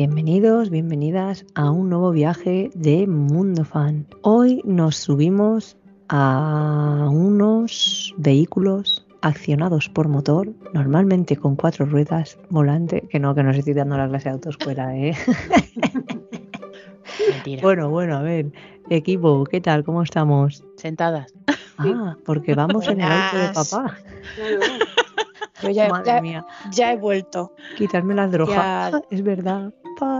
Bienvenidos, bienvenidas a un nuevo viaje de Mundo Fan. Hoy nos subimos a unos vehículos accionados por motor, normalmente con cuatro ruedas, volante, que no, que no estoy dando la clase de autoescuela, ¿eh? Mentira. bueno, bueno, a ver, equipo, ¿qué tal? ¿Cómo estamos? Sentadas. Ah, porque vamos en el auto de papá. Yo ya, Madre ya- mía, ya he vuelto. quitarme las drogas. Ya- Es verdad.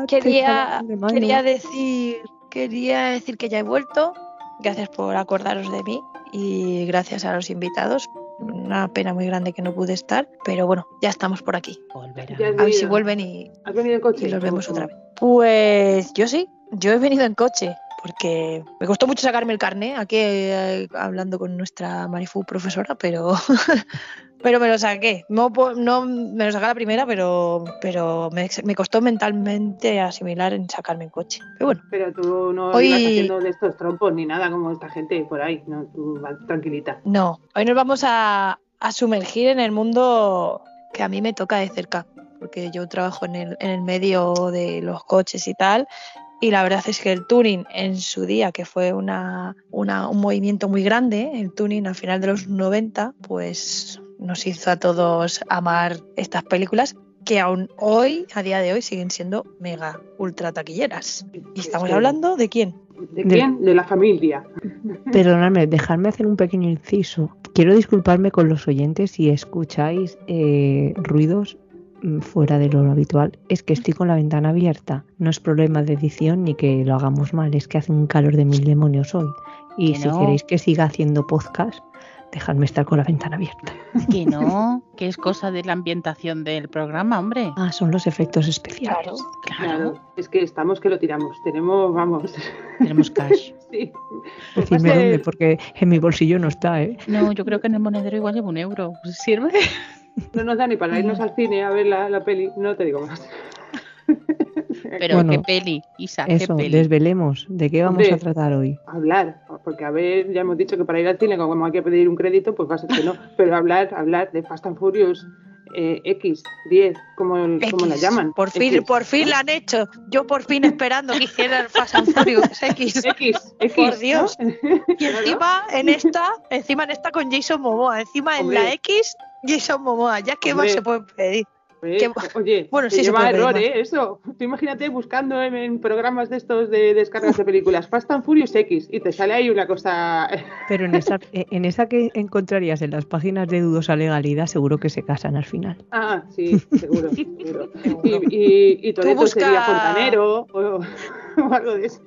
Quería, quería decir, quería decir que ya he vuelto. Gracias por acordaros de mí y gracias a los invitados. Una pena muy grande que no pude estar, pero bueno, ya estamos por aquí. A ver si vuelven y, ¿Has venido en coche? y los vemos otra vez. Pues yo sí, yo he venido en coche porque me costó mucho sacarme el carné aquí eh, hablando con nuestra Marifu profesora, pero pero me lo saqué. No, no me lo saqué a la primera, pero pero me, me costó mentalmente asimilar en sacarme en coche. Pero bueno, Pero tú no Hoy- ibas haciendo de estos trompos ni nada como esta gente por ahí. No, tú tranquilita. no. Hoy nos vamos a, a sumergir en el mundo que a mí me toca de cerca, porque yo trabajo en el, en el medio de los coches y tal. Y la verdad es que el tuning en su día, que fue una, una- un movimiento muy grande, el tuning al final de los 90, pues nos hizo a todos amar estas películas que aún hoy, a día de hoy, siguen siendo mega ultra taquilleras. Y estamos Sí. hablando de quién? ¿De De- quién? De la familia. Perdonadme, dejadme hacer un pequeño inciso. Quiero disculparme con los oyentes si escucháis eh, ruidos fuera de lo habitual. Es que estoy con la ventana abierta. No es problema de edición ni que lo hagamos mal, es que hace un calor de mil demonios hoy. Y si no. queréis que siga haciendo podcast, dejadme estar con la ventana abierta. Que no, que es cosa de la ambientación del programa, hombre. Ah, son los efectos especiales. Claro. Claro, Claro. Es que estamos que lo tiramos. Tenemos, vamos. tenemos cash. sí. A ser- dónde, porque en mi bolsillo no está, ¿eh? No, yo creo que en el monedero igual lleva un euro. Pues ¿Sirve? No nos da ni para irnos al cine a ver la, la peli. No te digo más. Pero Bueno, qué peli, Isa, qué Eso, peli. desvelemos. ¿De qué vamos Hombre. a tratar hoy? Hablar, porque a ver, ya hemos dicho que para ir al cine, como hay que pedir un crédito, pues va a ser que no. Pero hablar, hablar de Fast and Furious eh, X, 10, como, como la llaman. Por fin, X, por fin la han hecho. Yo por fin esperando que hicieran Fast and Furious X. X, X. Por Dios. ¿no? Y encima en esta, encima en esta con Jason Momoa, encima en la X, Jason Momoa. Ya qué más se puede pedir. Que- Oye, bueno, sí se lleva error. ¿eh? Eso. Tú imagínate buscando en, en programas de estos de descargas de películas Fast and Furious X y te sale ahí una cosa. Pero en esa, en esa que encontrarías en las páginas de dudosa legalidad, seguro que se casan al final. ah, sí, seguro. seguro. Seguro. Y, y, y busca- sería fontanero o, o algo de eso.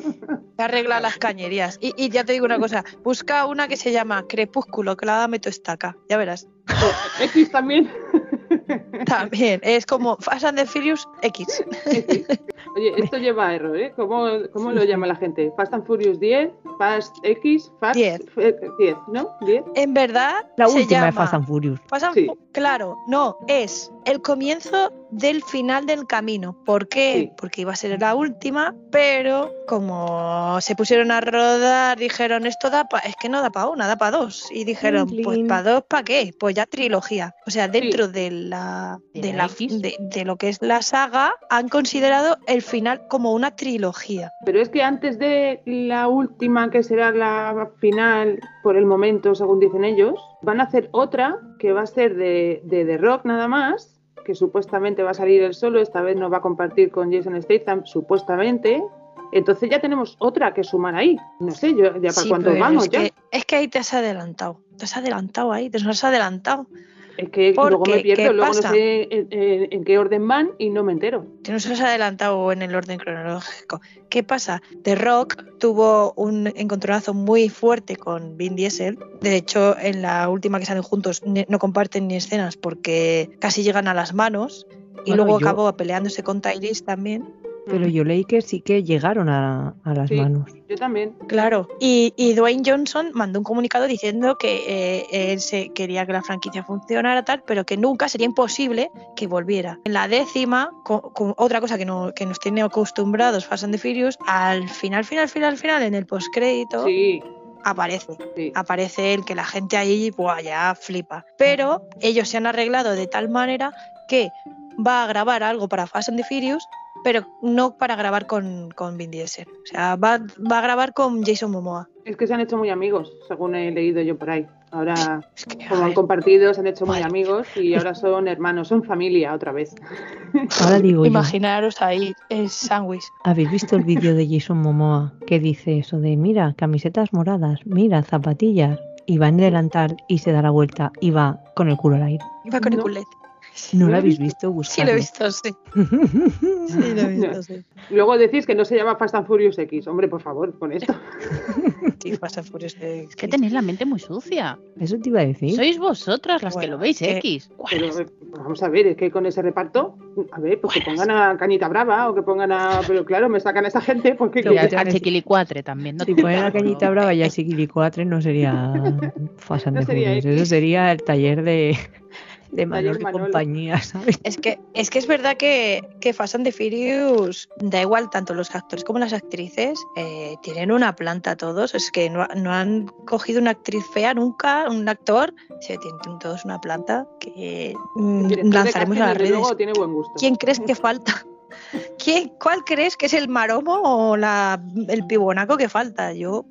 Que arregla las cañerías. Y, y ya te digo una cosa, busca una que se llama Crepúsculo, que la dame tu estaca. Ya verás. O X también. También, es como Fast and the Furious X. Oye, esto lleva error, ¿eh? ¿Cómo, ¿Cómo lo llama la gente? Fast and Furious 10, Fast X, Fast 10. eh, 10, ¿no? 10. En verdad, La se última llama de Fast and Furious. Fast and Sí. Fu- Claro, no, es el comienzo del final del camino. ¿Por qué? Sí. Porque iba a ser la última, pero como se pusieron a rodar, dijeron, esto da pa es que no da para una, da para dos. Y dijeron, pues para dos, ¿para qué? Pues ya trilogía. O sea, dentro de la ¿De de, la la, X? de, de lo que es la saga, han considerado el final como una trilogía. Pero es que antes de la última, que será la final por el momento, según dicen ellos, van a hacer otra que va a ser de, de The Rock nada más, que supuestamente va a salir él solo, esta vez no va a compartir con Jason Statham, supuestamente. Entonces ya tenemos otra que sumar ahí. No sé, yo ya para Sí, cuánto vamos es ya. que, es que ahí te has adelantado. Te has adelantado ahí, te has adelantado. Es que Porque, luego me pierdo, ¿qué luego pasa? no sé en, en- en qué orden van y no me entero. que no se los ha adelantado en el orden cronológico. ¿Qué pasa? The Rock tuvo un encontronazo muy fuerte con Vin Diesel. De hecho, en la última que salen juntos no comparten ni escenas porque casi llegan a las manos. Y Bueno, luego yo- acabó peleándose con Tyrese también. Pero yo leí que sí que llegaron a, a las Sí. manos. Yo también. Claro, y, y Dwayne Johnson mandó un comunicado diciendo que eh, él se quería que la franquicia funcionara tal, pero que nunca sería imposible que volviera. En la décima, co- co- otra cosa que, no, que nos tiene acostumbrados Fast and the Furious, al final, final, final, final, en el postcrédito, Sí, aparece. sí. Aparece él, que la gente ahí buah, ya flipa. Pero ellos se han arreglado de tal manera que va a grabar algo para Fast and the Furious, pero no para grabar con, con Vin Diesel. O sea, va, va a grabar con Jason Momoa. Es que se han hecho muy amigos, según he leído yo por ahí. Ahora, Es que, a como han compartido, se han hecho muy amigos y ahora son hermanos, son familia otra vez. Ahora digo yo, imaginaros ahí el sándwich. ¿habéis visto el vídeo de Jason Momoa que dice eso de mira, camisetas moradas, mira, zapatillas? Y va en delantal y se da la vuelta y va con el culo al aire. Iba con el culete. ¿No ¿Lo lo he habéis visto? visto? Sí, lo he visto, sí. Sí, lo he visto, sí. Luego decís que no se llama Fast and Furious X. Hombre, por favor, con esto. Sí, pasa por ese- Es que tenéis la mente muy sucia. Eso te iba a decir. Sois vosotras las que lo veis eh, X. Pero eh, vamos a ver, es que con ese reparto, a ver, pues que pongan a Cañita Brava o que pongan a. Pero claro, me sacan a esa gente porque. Lo Y a, a Chiquilicuatre también. No Si ponen la preocupes, cañita brava ya Chiquilicuatre no sería Fast and No the sería Furious, X. Eso sería el taller de, de Manolo y Manolo. compañía, ¿sabes? Es que, es que es verdad que, que Fast and the Furious, da igual, tanto los actores como las actrices eh, tienen una planta todos. Es que no, no han cogido una actriz fea nunca, un actor. Se tienen todos una planta que mm, lanzaremos a las redes. luego, tiene buen gusto. ¿Quién crees que falta? ¿Quién, ¿Cuál crees que es el maromo o la, el pibonaco que falta? Yo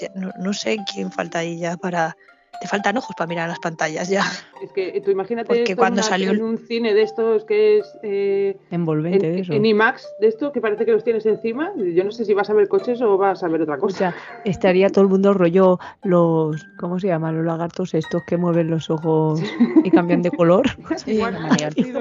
ya no, no sé quién falta ahí ya para... Te faltan ojos para mirar las pantallas ya. Es que tú imagínate Porque esto en cuando una- salió en un cine de estos que es eh, Envolvente de en, eso. en IMAX, de esto que parece que los tienes encima. Yo no sé si vas a ver coches o vas a ver otra O cosa. sea, estaría todo el mundo rollo los, ¿cómo se llaman? Los lagartos estos que mueven los ojos y cambian de color. Sí, sí, de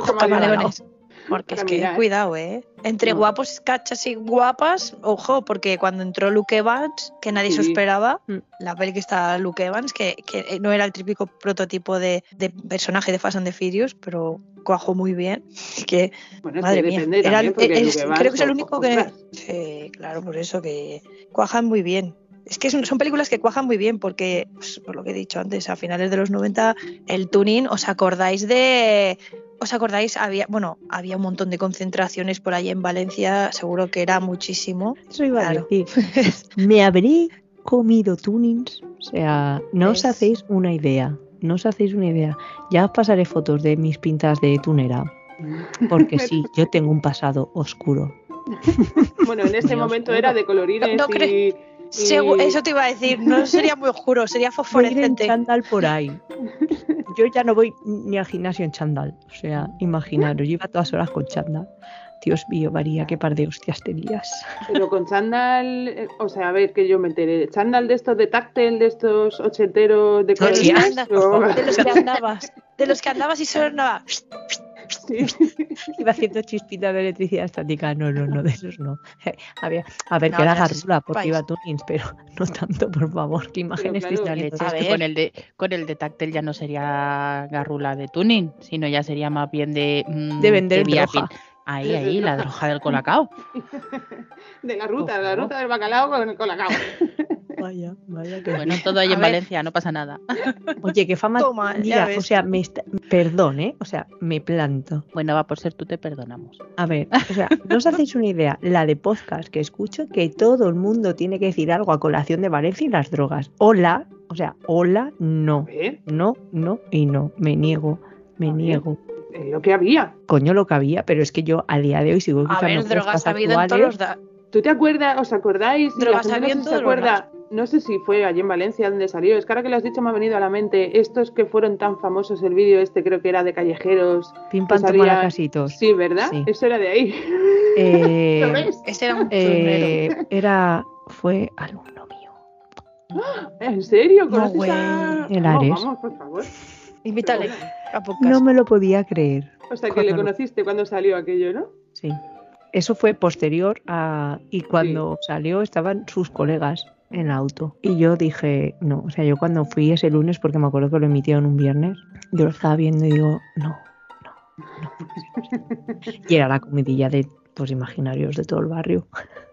Porque es que mirar. cuidado, ¿eh? Entre No. guapos, cachas y guapas, ojo, porque cuando entró Luke Evans, que nadie se Sí. esperaba, Mm. la peli que está Luke Evans, que, que no era el típico prototipo de, de personaje de Fast and the Furious, pero cuajó muy bien. Que, Bueno, madre mía, era- es- creo que es el único que... Sí, claro, por eso que cuajan muy bien. Es que son, son películas que cuajan muy bien porque, pues, por lo que he dicho antes, a finales de los 90, el tuning, ¿os acordáis de...? ¿Os acordáis? Había, bueno, había un montón de concentraciones por ahí en Valencia, seguro que era muchísimo. Eso iba Claro. a decir. Me habré comido tunings. O sea, no os hacéis una idea. No os hacéis una idea. Ya os pasaré fotos de mis pintas de tunera. Porque sí, yo tengo un pasado oscuro. Bueno, en ese Dios, momento era de colorines No, no y, y- Segu- Eso te iba a decir, no sería muy oscuro, sería en fosforescente. chándal por ahí. Yo ya no voy ni al gimnasio en chándal. O sea, imaginaros, yo iba todas horas con chándal. Dios mío, María, qué par de hostias tenías. Pero con chándal, eh, o sea, a ver que yo me enteré. ¿Chándal de estos de táctil, de estos ochenteros de o- de los que andabas, de los que andabas y sonaba. Sí. Iba haciendo chispitas de electricidad estática. No, no, no, de esos no. A ver, a ver No, que era garrula porque iba tunings, pero no tanto, por favor. ¿Qué imágenes claro, viendo? leche es que con el de con el de táctil ya no sería garrula de tuning, sino ya sería más bien de mm, De vender pin. Ahí, ahí, la droga del colacao. De la ruta, Por la ruta del bacalao con el colacao. Vaya, vaya que Bueno, todo ahí A en ver. Valencia, no pasa nada. Oye, qué fama. Toma, ya Mira, ves. o sea, me está- perdón, ¿eh? O sea, me planto. Bueno, va por ser tú te perdonamos. A ver, o sea, no os hacéis una idea, la de podcast que escucho, que todo el mundo tiene que decir algo a colación de Valencia y las drogas. Hola, o sea, hola, no, no, no y no. Me niego, me niego. Es lo que había. Coño lo que había, pero es que yo a día de hoy sigo A escuchando ver, drogas ha habido en todos los... da- ¿Tú te acuerdas, os acordáis? Drogas gente había no, en sé si se todos los acuerda, no sé si fue allí en Valencia donde salió. Es que ahora que lo has dicho me ha venido a la mente estos que fueron tan famosos, el vídeo este creo que era de callejeros. Pim pam salía- casitos. Sí, ¿verdad? Sí. Eso era de ahí. Eh, ¿Lo ves? Ese era un eh, era, fue alumno mío. ¿En serio? No, ¿Conoces güey. a... El Vamos, Ares. vamos, por favor. Invítale bueno. A podcast. No me lo podía creer. O sea, que Cuando le conociste cuando salió aquello, ¿no? Sí. Eso fue posterior a. Y cuando salió estaban sus colegas en el auto. Y yo dije, no. O sea, yo cuando fui ese lunes, porque me acuerdo que lo emitieron un viernes, yo lo estaba viendo y digo, no, no, no. Y era la comidilla de pues imaginarios de todo el barrio.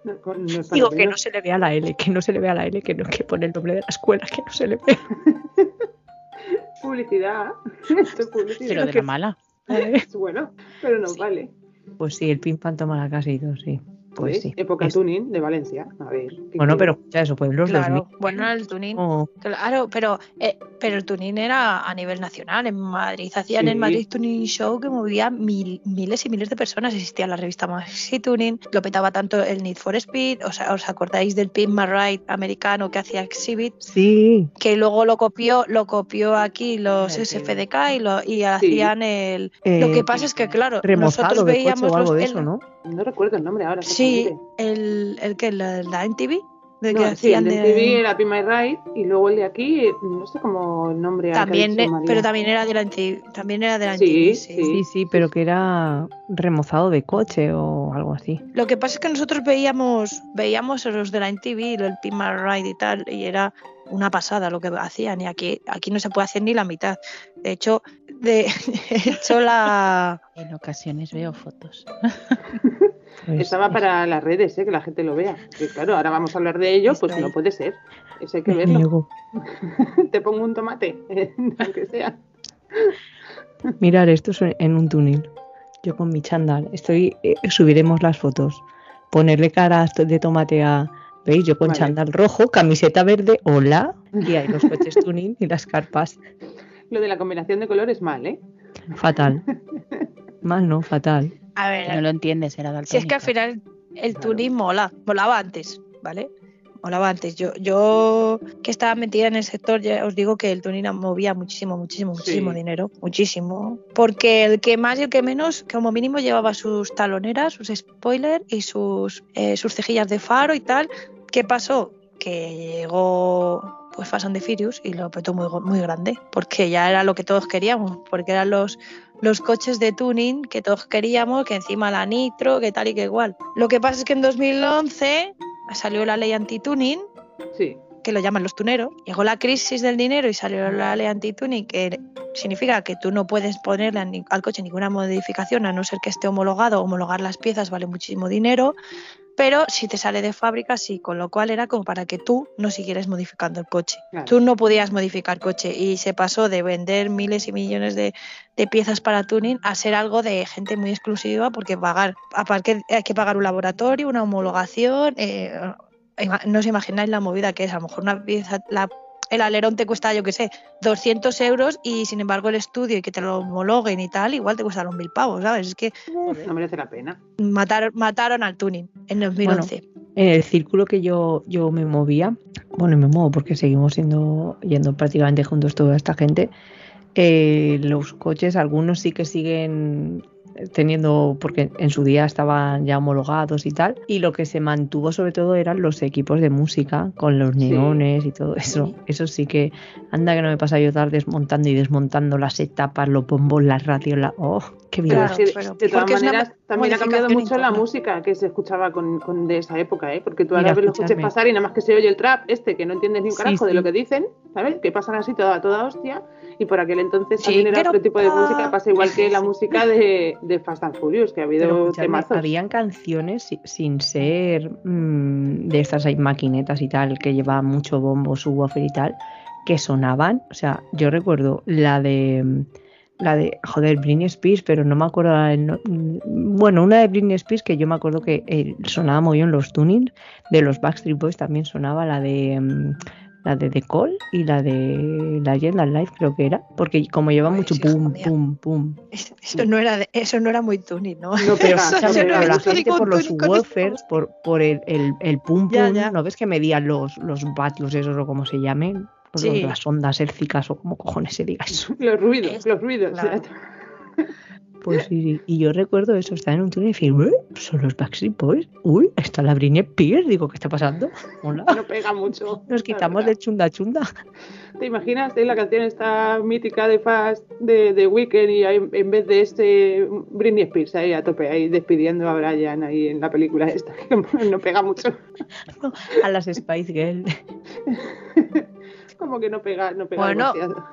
No, no Digo que no se le vea la L, que no se le vea la L, que no que pone el nombre de la escuela, que no se le vea. Publicidad. Esto es publicidad. Pero de la mala. Es bueno, pero no vale. Pues sí, el pim pam toma la casa y todo, sí. Pues sí. Época Es- tuning de Valencia. A ver. ¿qué Bueno, pero escucha eso, pues los Claro, 2000. bueno, el tuning. como- Claro, pero, eh, pero el tuning era a nivel nacional. En Madrid hacían Sí. el Madrid Tuning Show que movía mil- miles y miles de personas. Existía la revista Maxi Tuning, lo petaba tanto el Need for Speed. O sea, ¿os acordáis del Pin My Ride americano que hacía Exhibit? Sí, Que luego lo copió, lo copió aquí los El SFDK y, lo, y hacían el. lo eh, que pasa es que, claro, remozado nosotros de coche veíamos o algo los- de el- eso, ¿no? No recuerdo el nombre ahora. Sí, el, el que la, la MTV, de No, que sí, el hacían de de- MTV era Pin My Ride y luego el de aquí, no sé cómo el nombre. también, de- pero también era de la MTV, también era de la Sí, MTV, sí. Sí, sí, pero que era remozado de coche o algo así. Lo que pasa es que nosotros veíamos, veíamos a los de la MTV, el Pin My Ride y tal, y era una pasada lo que hacían, y aquí, aquí no se puede hacer ni la mitad. De hecho, de, he hecho la. En ocasiones veo fotos. Pues, Estaba para las redes, ¿eh? que la gente lo vea. Y claro, ahora vamos a hablar de ello, pues no puede ser. Eso hay que me verlo. Te pongo un tomate, aunque sea. Mirar esto es en un túnel. Yo con mi chándal. Estoy, eh, subiremos las fotos. Ponerle cara de tomate a. ¿Veis? Yo con Vale. chándal rojo, camiseta verde, hola. Y hay los coches tuning y las carpas. Lo de la combinación de colores mal, ¿eh? Fatal. Mal, no, fatal. A ver, No lo entiendes, era si es que al final el Claro. tuning mola, molaba antes, ¿vale? Molaba antes. Yo, yo que estaba metida en el sector, ya os digo que el tuning movía muchísimo, muchísimo, muchísimo Sí. dinero. Muchísimo. Porque el que más y el que menos, como mínimo, llevaba sus taloneras, sus spoilers y sus, eh, sus cejillas de faro y tal. ¿Qué pasó? Que llegó pues Fast and the Furious y lo petó muy, muy grande. Porque ya era lo que todos queríamos. Porque eran los, los coches de tuning que todos queríamos, que encima la nitro, que tal y que igual. Lo que pasa es que en 2011 salió la ley anti-tuning, Sí. que lo llaman los tuneros. Llegó la crisis del dinero y salió la ley anti-tuning, que significa que tú no puedes ponerle al coche ninguna modificación a no ser que esté homologado. Homologar las piezas vale muchísimo dinero. Pero si te sale de fábrica, sí, con lo cual era como para que tú no siguieras modificando el coche. Claro. Tú no podías modificar coche y se pasó de vender miles y millones de, de piezas para tuning a ser algo de gente muy exclusiva porque pagar, aparte hay que pagar un laboratorio, una homologación, eh, no os imagináis la movida que es, a lo mejor una pieza, la- el alerón te cuesta, yo qué sé, 200 euros y sin embargo el estudio y que te lo homologuen y tal, igual te cuesta mil pavos, ¿sabes? Es que No merece la pena. mataron, mataron al tuning en 2011. En el círculo que yo, yo me movía, bueno, me muevo porque seguimos siendo, yendo prácticamente juntos toda esta gente, eh, los coches, algunos sí que siguen teniendo, porque en su día estaban ya homologados y tal, y lo que se mantuvo sobre todo eran los equipos de música con los Sí. neones y todo eso. Sí. Eso sí que anda que no me pasa yo estar desmontando y desmontando las etapas, los bombos, las radios, la... ¡Oh, qué bien! Claro, pero de todas maneras, también ha cambiado mucho la música que se escuchaba con, con de esa época, ¿eh? Porque tú ahora ves los coches escuchadme. pasar y nada más que se oye el trap, este, que no entiendes ni un Sí, carajo de sí. lo que dicen, ¿sabes? Que pasan así toda, toda hostia. Y por aquel entonces Sí, también era otro tipo de música, pasa igual que la música de, de Fast and Furious, que ha habido temazos. habían canciones si- sin ser mm, de estas hay maquinetas y tal, que llevaban mucho bombo, subwoofer y tal, que sonaban. O sea, yo recuerdo la de. mm, La de, joder, Britney Spears, pero no me acuerdo. no- mm, bueno, una de Britney Spears que yo me acuerdo que eh, sonaba muy bien los tunings. De los Backstreet Boys también sonaba la de. La de The Call y la de la Agenda Live creo que era porque como lleva Pues, mucho pum mía. pum pum Eso no era de- eso no era muy tuning, ¿no? No Eso pero era la gente por los esto. por, por el, el, el pum Ya, pum, ya. ¿no ves que medían los, los esos o como se llamen? Los- Sí. Las ondas ércicas o como cojones se diga eso. Los ruidos, los ruidos. claro. Pues sí, sí. Y yo recuerdo eso, estar en un túnel y decir, "Ué, son los Backstreet Boys. Uy, está la Britney Spears. Digo, ¿qué está pasando? Hola. No pega mucho. Nos quitamos de chunda chunda. ¿Te imaginas eh, la canción esta mítica de Fast de, de Weekend y hay- en vez de este Britney Spears ahí a tope, ahí despidiendo a Brian ahí en la película esta? que No pega mucho. A las Spice Girls. Como que no pega, no pega Bueno. demasiado.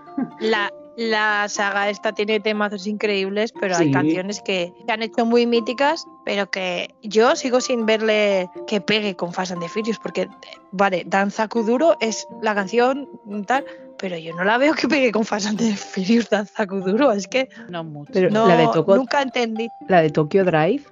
La, la saga esta tiene temazos increíbles, pero hay canciones que se han hecho muy míticas, pero que yo sigo sin verle que pegue con Fast and the Furious, porque, vale, Danza Kuduro es la canción tal, pero yo no la veo que pegue con Fast and the Furious Danza Kuduro, es que No mucho. Pero no, la de nunca entendí. La de Tokyo Drive,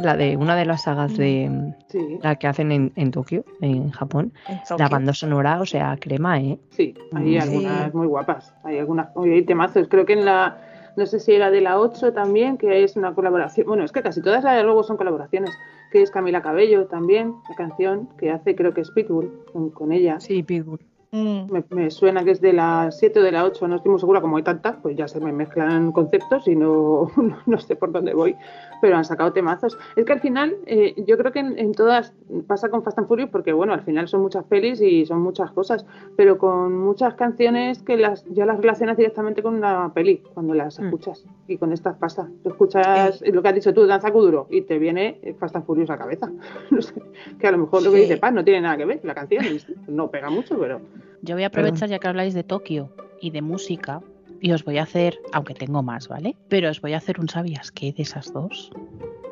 la de una de las sagas de Sí, la que hacen en, en Tokio, en Japón. en La banda sonora, o sea, crema, ¿eh? sí, hay Mm. algunas muy guapas. Hay algunas, hay temazos. Creo que en la, no sé si era de la 8 también, que es una colaboración. Bueno, es que casi todas las de luego son colaboraciones. Que es Camila Cabello también, la canción que hace, creo que es Pitbull con, con ella. Sí, Pitbull. Mm. Me, me suena que es de la 7 o de la 8, no estoy muy segura, como hay tantas, pues ya se me mezclan conceptos y no, no sé por dónde voy, pero han sacado temazos. Es que al final, eh, yo creo que en, en todas pasa con Fast and Furious, porque bueno, al final son muchas pelis y son muchas cosas, pero con muchas canciones que las ya las relacionas directamente con una peli cuando las Mm. escuchas, y con estas pasa. Tú escuchas lo que has dicho tú, Danza Kuduro, y te viene eh, Fast and Furious a la cabeza. No sé, que a lo mejor lo que Sí. dice Paz no tiene nada que ver, la canción no pega mucho, pero. Yo voy a aprovechar ya que habláis de Tokio y de música y os voy a hacer, aunque tengo más, ¿vale? Pero os voy a hacer un sabías qué de esas dos.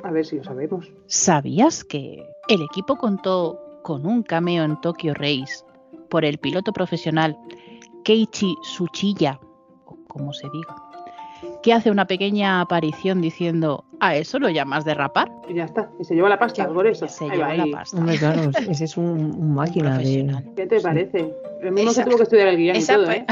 A ver si lo sabemos. ¿Sabías que el equipo contó con un cameo en Tokyo Race por el piloto profesional Keiichi Tsuchiya, o como se diga, que hace una pequeña aparición diciendo, ¿a eso lo llamas derrapar? Y ya está. Y se lleva la pasta por eso. Se Ahí lleva va, la ahí. pasta. Hombre, claro, ese es un, un Un máquina de. profesional. ¿Qué te Sí. parece? Lo mismo Esa- que tuvo que estudiar el guion y todo, ¿eh?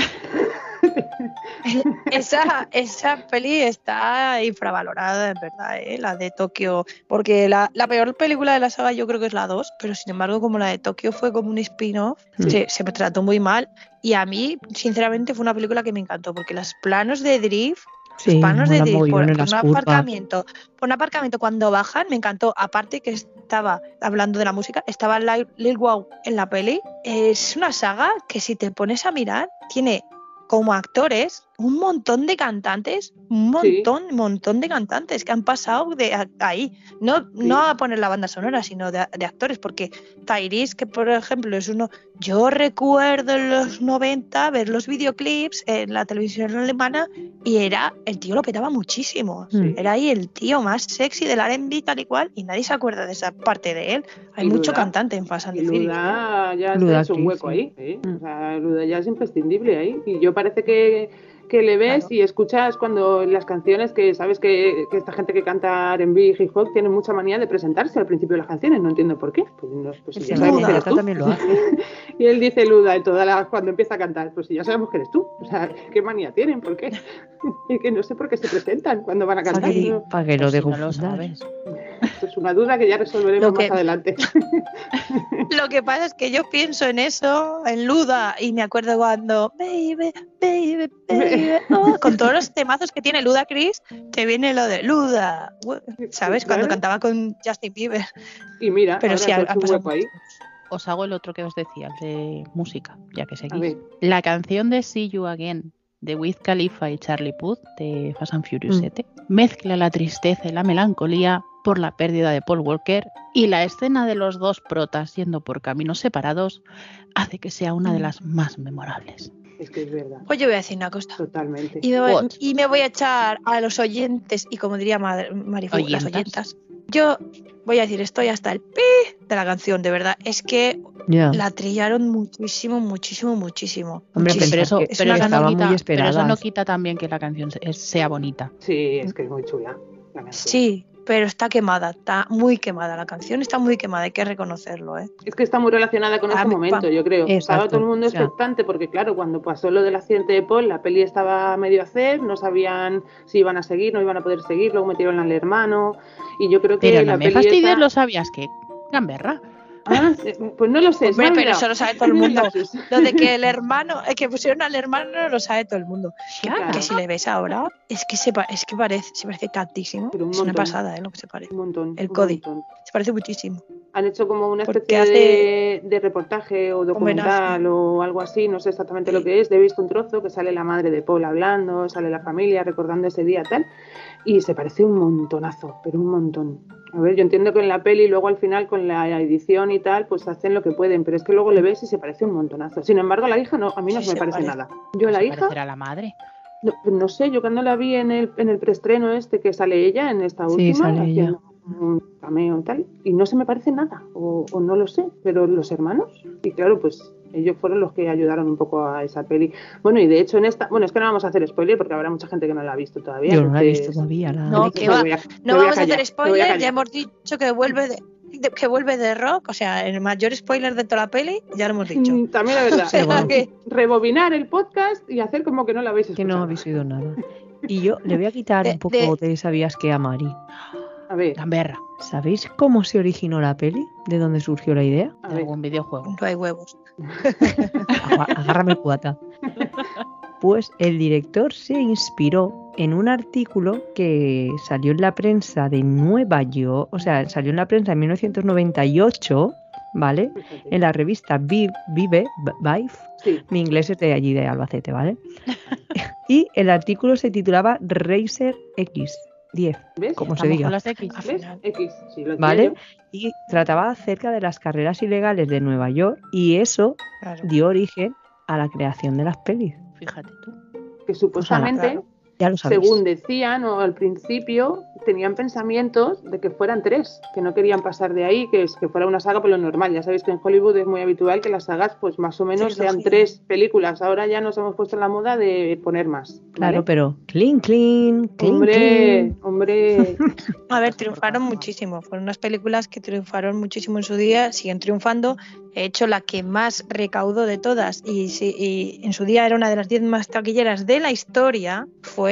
esa, esa peli está infravalorada, en verdad, ¿eh? la de Tokio. Porque la, la peor película de la saga yo creo que es la 2, pero sin embargo, como la de Tokio fue como un spin-off, Sí. se, se me trató muy mal. Y a mí, sinceramente, fue una película que me encantó, porque los planos de drift, Sí, los planos de drift por, un aparcamiento, por un aparcamiento cuando bajan, me encantó. Aparte que estaba, hablando de la música, estaba Lil Wow en la peli. Es una saga que si te pones a mirar, tiene como actores un montón de cantantes, un Sí. montón, montón de cantantes que han pasado de ahí. No, no a poner la banda sonora, sino de, de actores, porque Tyrese, que por ejemplo es uno, yo recuerdo en los 90 ver los videoclips en la televisión alemana y era, el tío lo petaba muchísimo. Mm. Era ahí el tío más sexy del R&B tal y cual y nadie se acuerda de esa parte de él. Hay Y mucho Luda. cantante en Fast and. Luda ya Luda hecho un hueco sí. ahí. ¿eh? Mm. O sea, Luda ya es imprescindible ahí. Y yo parece que, que le ves Claro. y escuchas cuando las canciones que sabes que, que esta gente que canta R&B y hip hop tiene mucha manía de presentarse al principio de las canciones. No entiendo por qué. Pues, no, pues si ya sabemos Luda, que eres Esta tú. también lo hace. Y él dice Luda en todas las, cuando empieza a cantar. Pues si ya sabemos que eres tú. O sea, ¿qué manía tienen? ¿Por qué? Es que no sé por qué se presentan cuando van a Para cantar. que, ¿no? pa' que lo si dejo no lo sabes. Es una duda que ya resolveremos que- más adelante. Lo que pasa es que yo pienso en eso, en Luda, y me acuerdo cuando baby, baby, baby, oh, con todos los temazos que tiene Luda Chris, te viene lo de Luda, ¿sabes? Cuando cantaba con Justin Bieber. Y mira, Pero ahora sí, ha pasado hueco ahí. Os hago el otro que os decía, el de música, ya que seguís. La canción de See You Again de Wiz Khalifa y Charlie Puth de Fast and Furious Mm. 7 mezcla la tristeza y la melancolía por la pérdida de Paul Walker y la escena de los dos protas yendo por caminos separados hace que sea una de Mm. las más memorables. Es que es verdad. Pues yo voy a decir una cosa. Totalmente. Y me, voy, What? y me voy a echar a los oyentes, y como diría Mar- Marifu, las ¿Oyentas? Yo voy a decir, estoy hasta el pi de la canción, de verdad. Es que la trillaron muchísimo, muchísimo, muchísimo. Hombre, muchísimo. Pero eso, Es pero una eso no quita, muy pero eso no esperadas. quita también que la canción sea bonita. Sí, es que es muy chula. la canción. Sí, pero está quemada, está muy quemada. La canción está muy quemada, hay que reconocerlo, ¿eh? Es que está muy relacionada con A ese momento, yo creo. Estaba todo el mundo expectante porque, claro, cuando pasó lo del accidente de Paul, la peli estaba medio a hacer, no sabían si iban a seguir, no iban a poder seguir, luego metieron al hermano y yo creo que Pero la no me peli fastidies, esa- lo sabías que gamberra. Ah, eh, pues no lo sé. Hombre, pero eso lo sabe todo el mundo. Lo de que el hermano, que pusieron al hermano lo sabe todo el mundo. Claro. Que si le ves ahora, es que se, es que parece, se parece tantísimo. Pero un es una pasada, ¿eh? Lo que se parece. Un montón. El Cody. montón. Se parece muchísimo. Han hecho como una especie hace- de, de reportaje o documental Homenaje. o algo así, no sé exactamente lo que es. He visto un trozo que sale la madre de Paul hablando, sale la familia recordando ese día tal, y se parece un montonazo, pero un montón. A ver, yo entiendo que en la peli luego al final con la edición y tal, pues hacen lo que pueden, pero es que luego le ves y se parece un montonazo. Sin embargo, la hija no, a mí no Sí, se me parece parece. nada. Yo la Se hija, a la madre. No, no sé, yo cuando la vi en el, en el preestreno este que sale ella, en esta Sí, última, sale ella. un cameo y tal, y no se me parece nada, o, o no lo sé, pero los hermanos, y claro, pues ellos fueron los que ayudaron un poco a esa peli. Bueno, y de hecho en esta, bueno, es que no vamos a hacer spoiler porque habrá mucha gente que no la ha visto todavía. Yo no la he visto todavía. La... No, que va. a- a vamos a, hacer a spoiler, ya hemos dicho que vuelve de, de- que vuelve de rock, o sea, el mayor spoiler de toda la peli, ya lo hemos dicho. Mm, También la verdad. O sea, bueno. que- Rebobinar el podcast y hacer como que no lo habéis que escuchado. no habéis oído nada. Y yo le voy a quitar De- un poco de- de, sabías que a Mari. A ver, Gamberra, ¿Sabéis cómo se originó la peli? ¿De dónde surgió la idea? a de algún videojuego. no hay huevos. Agárrame el cubata. Pues el director se inspiró en un artículo que salió en la prensa de Nueva York, o sea, salió en la prensa en 1998, ¿vale? En la revista Vi- Vive, Vive, Sí, mi inglés es de allí de Albacete, ¿vale? y el artículo se titulaba Racer X 10, ¿ves? como se diga. con las X. X, sí, lo ¿Vale? Y trataba acerca de las carreras ilegales de Nueva York y eso Claro. dio origen a la creación de las pelis. Fíjate tú. Que supuestamente, claro. Ya lo sabéis. según decían o al principio, tenían pensamientos de que fueran tres, que no querían pasar de ahí, que, es, que fuera una saga por lo normal. Ya sabéis que en Hollywood es muy habitual que las sagas, pues más o menos sean tres películas. Ahora ya nos hemos puesto en la moda de poner más. Claro, pero clean, clean, clean, Hombre, clean. hombre. A ver, triunfaron muchísimo. Fueron unas películas que triunfaron muchísimo en su día, siguen triunfando. De hecho, la que más recaudó de todas y, y en su día era una de las 10 más taquilleras de la historia fue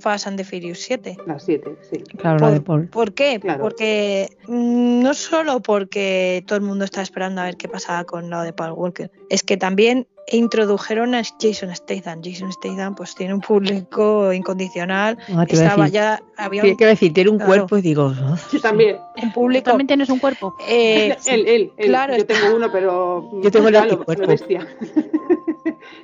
Fast and the Furious 7. Las siete, sí. Claro, la de Paul. ¿Por qué? Claro. Porque mm, no solo porque todo el mundo está esperando a ver qué pasaba con lo de Paul Walker, es que también introdujeron a Jason Statham. Jason Statham pues tiene un público incondicional. Ah, te Estaba decir, ya había tiene un, que decir, tiene un Claro. cuerpo y digo, "Oh, Sí, también. un ¿Tú público también tienes un cuerpo? eh, él, él, él. claro, Yo está- tengo uno, pero. Yo tengo el ya lo- anticuerpo. lo bestia.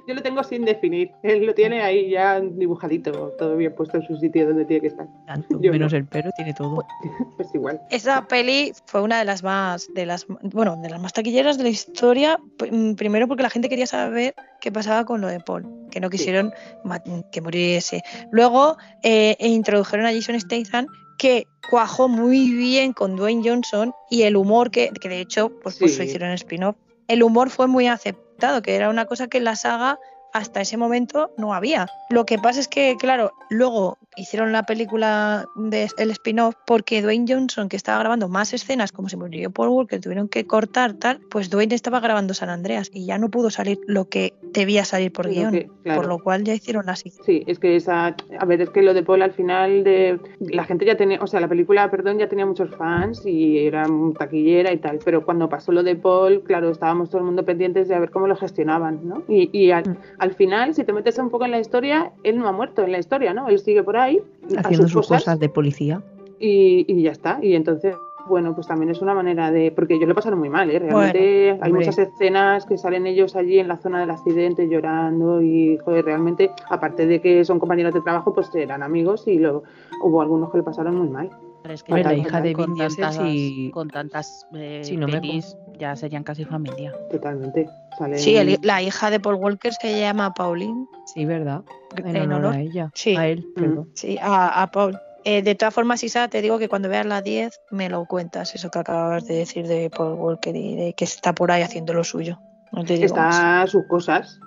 Yo lo tengo sin definir. Él lo tiene ahí ya dibujadito, todo bien puesto en su sitio donde tiene que estar. tanto, Yo menos no. el pelo, tiene todo. Pues igual. Esa peli fue una de las más, de las, bueno, de las más taquilleras de la historia. Primero porque la gente quería saber qué pasaba con lo de Paul, que no quisieron que muriese. Luego eh, e introdujeron a Jason Statham, que cuajó muy bien con Dwayne Johnson y el humor que, que de hecho, pues, pues Sí. hicieron spin-off. El humor fue muy aceptado, que era una cosa que en la saga hasta ese momento no había. Lo que pasa es que, claro, luego hicieron la película del spin-off porque Dwayne Johnson, que estaba grabando más escenas, como se murió Paul Walker, tuvieron que cortar tal, pues Dwayne estaba grabando San Andreas y ya no pudo salir lo que debía salir por guion. que- claro. Por lo cual ya hicieron así. Sí, es que esa. A ver, es que lo de Paul al final. de La gente ya tenía. O sea, la película, perdón, ya tenía muchos fans y era taquillera y tal. Pero cuando pasó lo de Paul, claro, estábamos todo el mundo pendientes de a ver cómo lo gestionaban, ¿no? Y, y al, Mm. Al final, si te metes un poco en la historia, él no ha muerto en la historia, ¿no? Él sigue por ahí. Haciendo sus cosas de policía. y, y ya está. Y entonces, bueno, pues también es una manera de. Porque ellos lo pasaron muy mal, ¿eh? Realmente hay muchas escenas que salen ellos allí en la zona del accidente llorando y, joder, realmente, aparte de que son compañeros de trabajo, pues eran amigos y lo, hubo algunos que lo pasaron muy mal. Pero es que la con- hija de con Vin Diesel tantas, sí- con tantas eh, Sí, no pelis ya serían casi familia. Totalmente. Sí, el- la hija de Paul Walker se llama Pauline. Sí, ¿verdad? En, En honor, honor. a ella. Sí. A él, Mm. perdón. Sí, a, a Paul. Eh, de todas formas, Isa, te digo que cuando veas la 10 me lo cuentas, eso que acabas de decir de Paul Walker y de que está por ahí haciendo lo suyo. No te digo más. Está a sus cosas.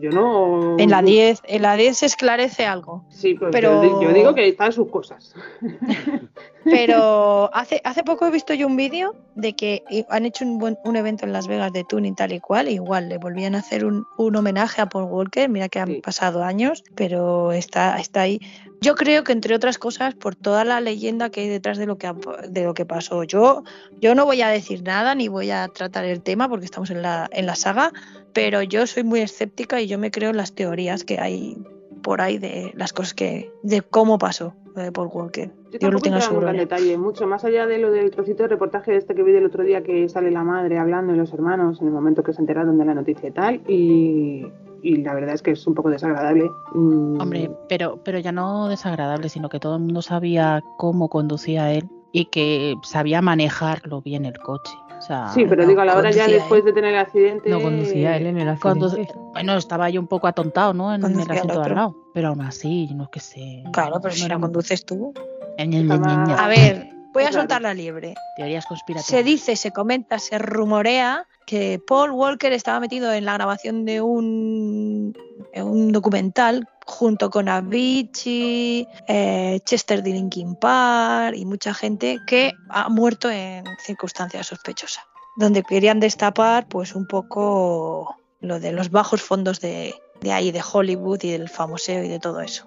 Yo no. En la 10, en la 10 se esclarece algo. Sí, pues pero- yo, yo digo que está a sus cosas. Pero hace, hace poco he visto yo un vídeo de que han hecho un, buen- un evento en Las Vegas de tuning tal y cual. Igual le volvían a hacer un, un homenaje a Paul Walker. Mira que han Sí. pasado años, pero está, está ahí. Yo creo que entre otras cosas por toda la leyenda que hay detrás de lo que, de lo que pasó. Yo, yo no voy a decir nada ni voy a tratar el tema porque estamos en la, en la saga, pero yo soy muy escéptica y yo me creo en las teorías que hay por ahí de las cosas que de cómo pasó lo de Paul Walker. Yo Dios lo tenga en gloria. detalle, mucho más allá de lo del trocito de reportaje este que vi del otro día que sale la madre hablando y los hermanos en el momento que se enteraron de la noticia y tal. Y, y la verdad es que es un poco desagradable. Mm, Hombre, pero, pero ya no desagradable, sino que todo el mundo sabía cómo conducía él y que sabía manejarlo bien el coche. O sea, Sí, pero no digo, a la hora ya conducía, después de tener el accidente. No conducía él en el cuando- accidente. bueno, estaba yo un poco atontado, ¿no? En el Conducía el asiento de al lado. Pero aún así, no es que se. Claro, pero si era no conduces tú. A ver, voy a Claro. soltar la liebre. Teorías conspiratorias. Se dice, se comenta, se rumorea que Paul Walker estaba metido en la grabación de un, un documental junto con Avicii, eh, Chester de Linkin Park y mucha gente que ha muerto en circunstancias sospechosas, donde querían destapar pues un poco lo de los bajos fondos de, de ahí, de Hollywood y del famoseo y de todo eso.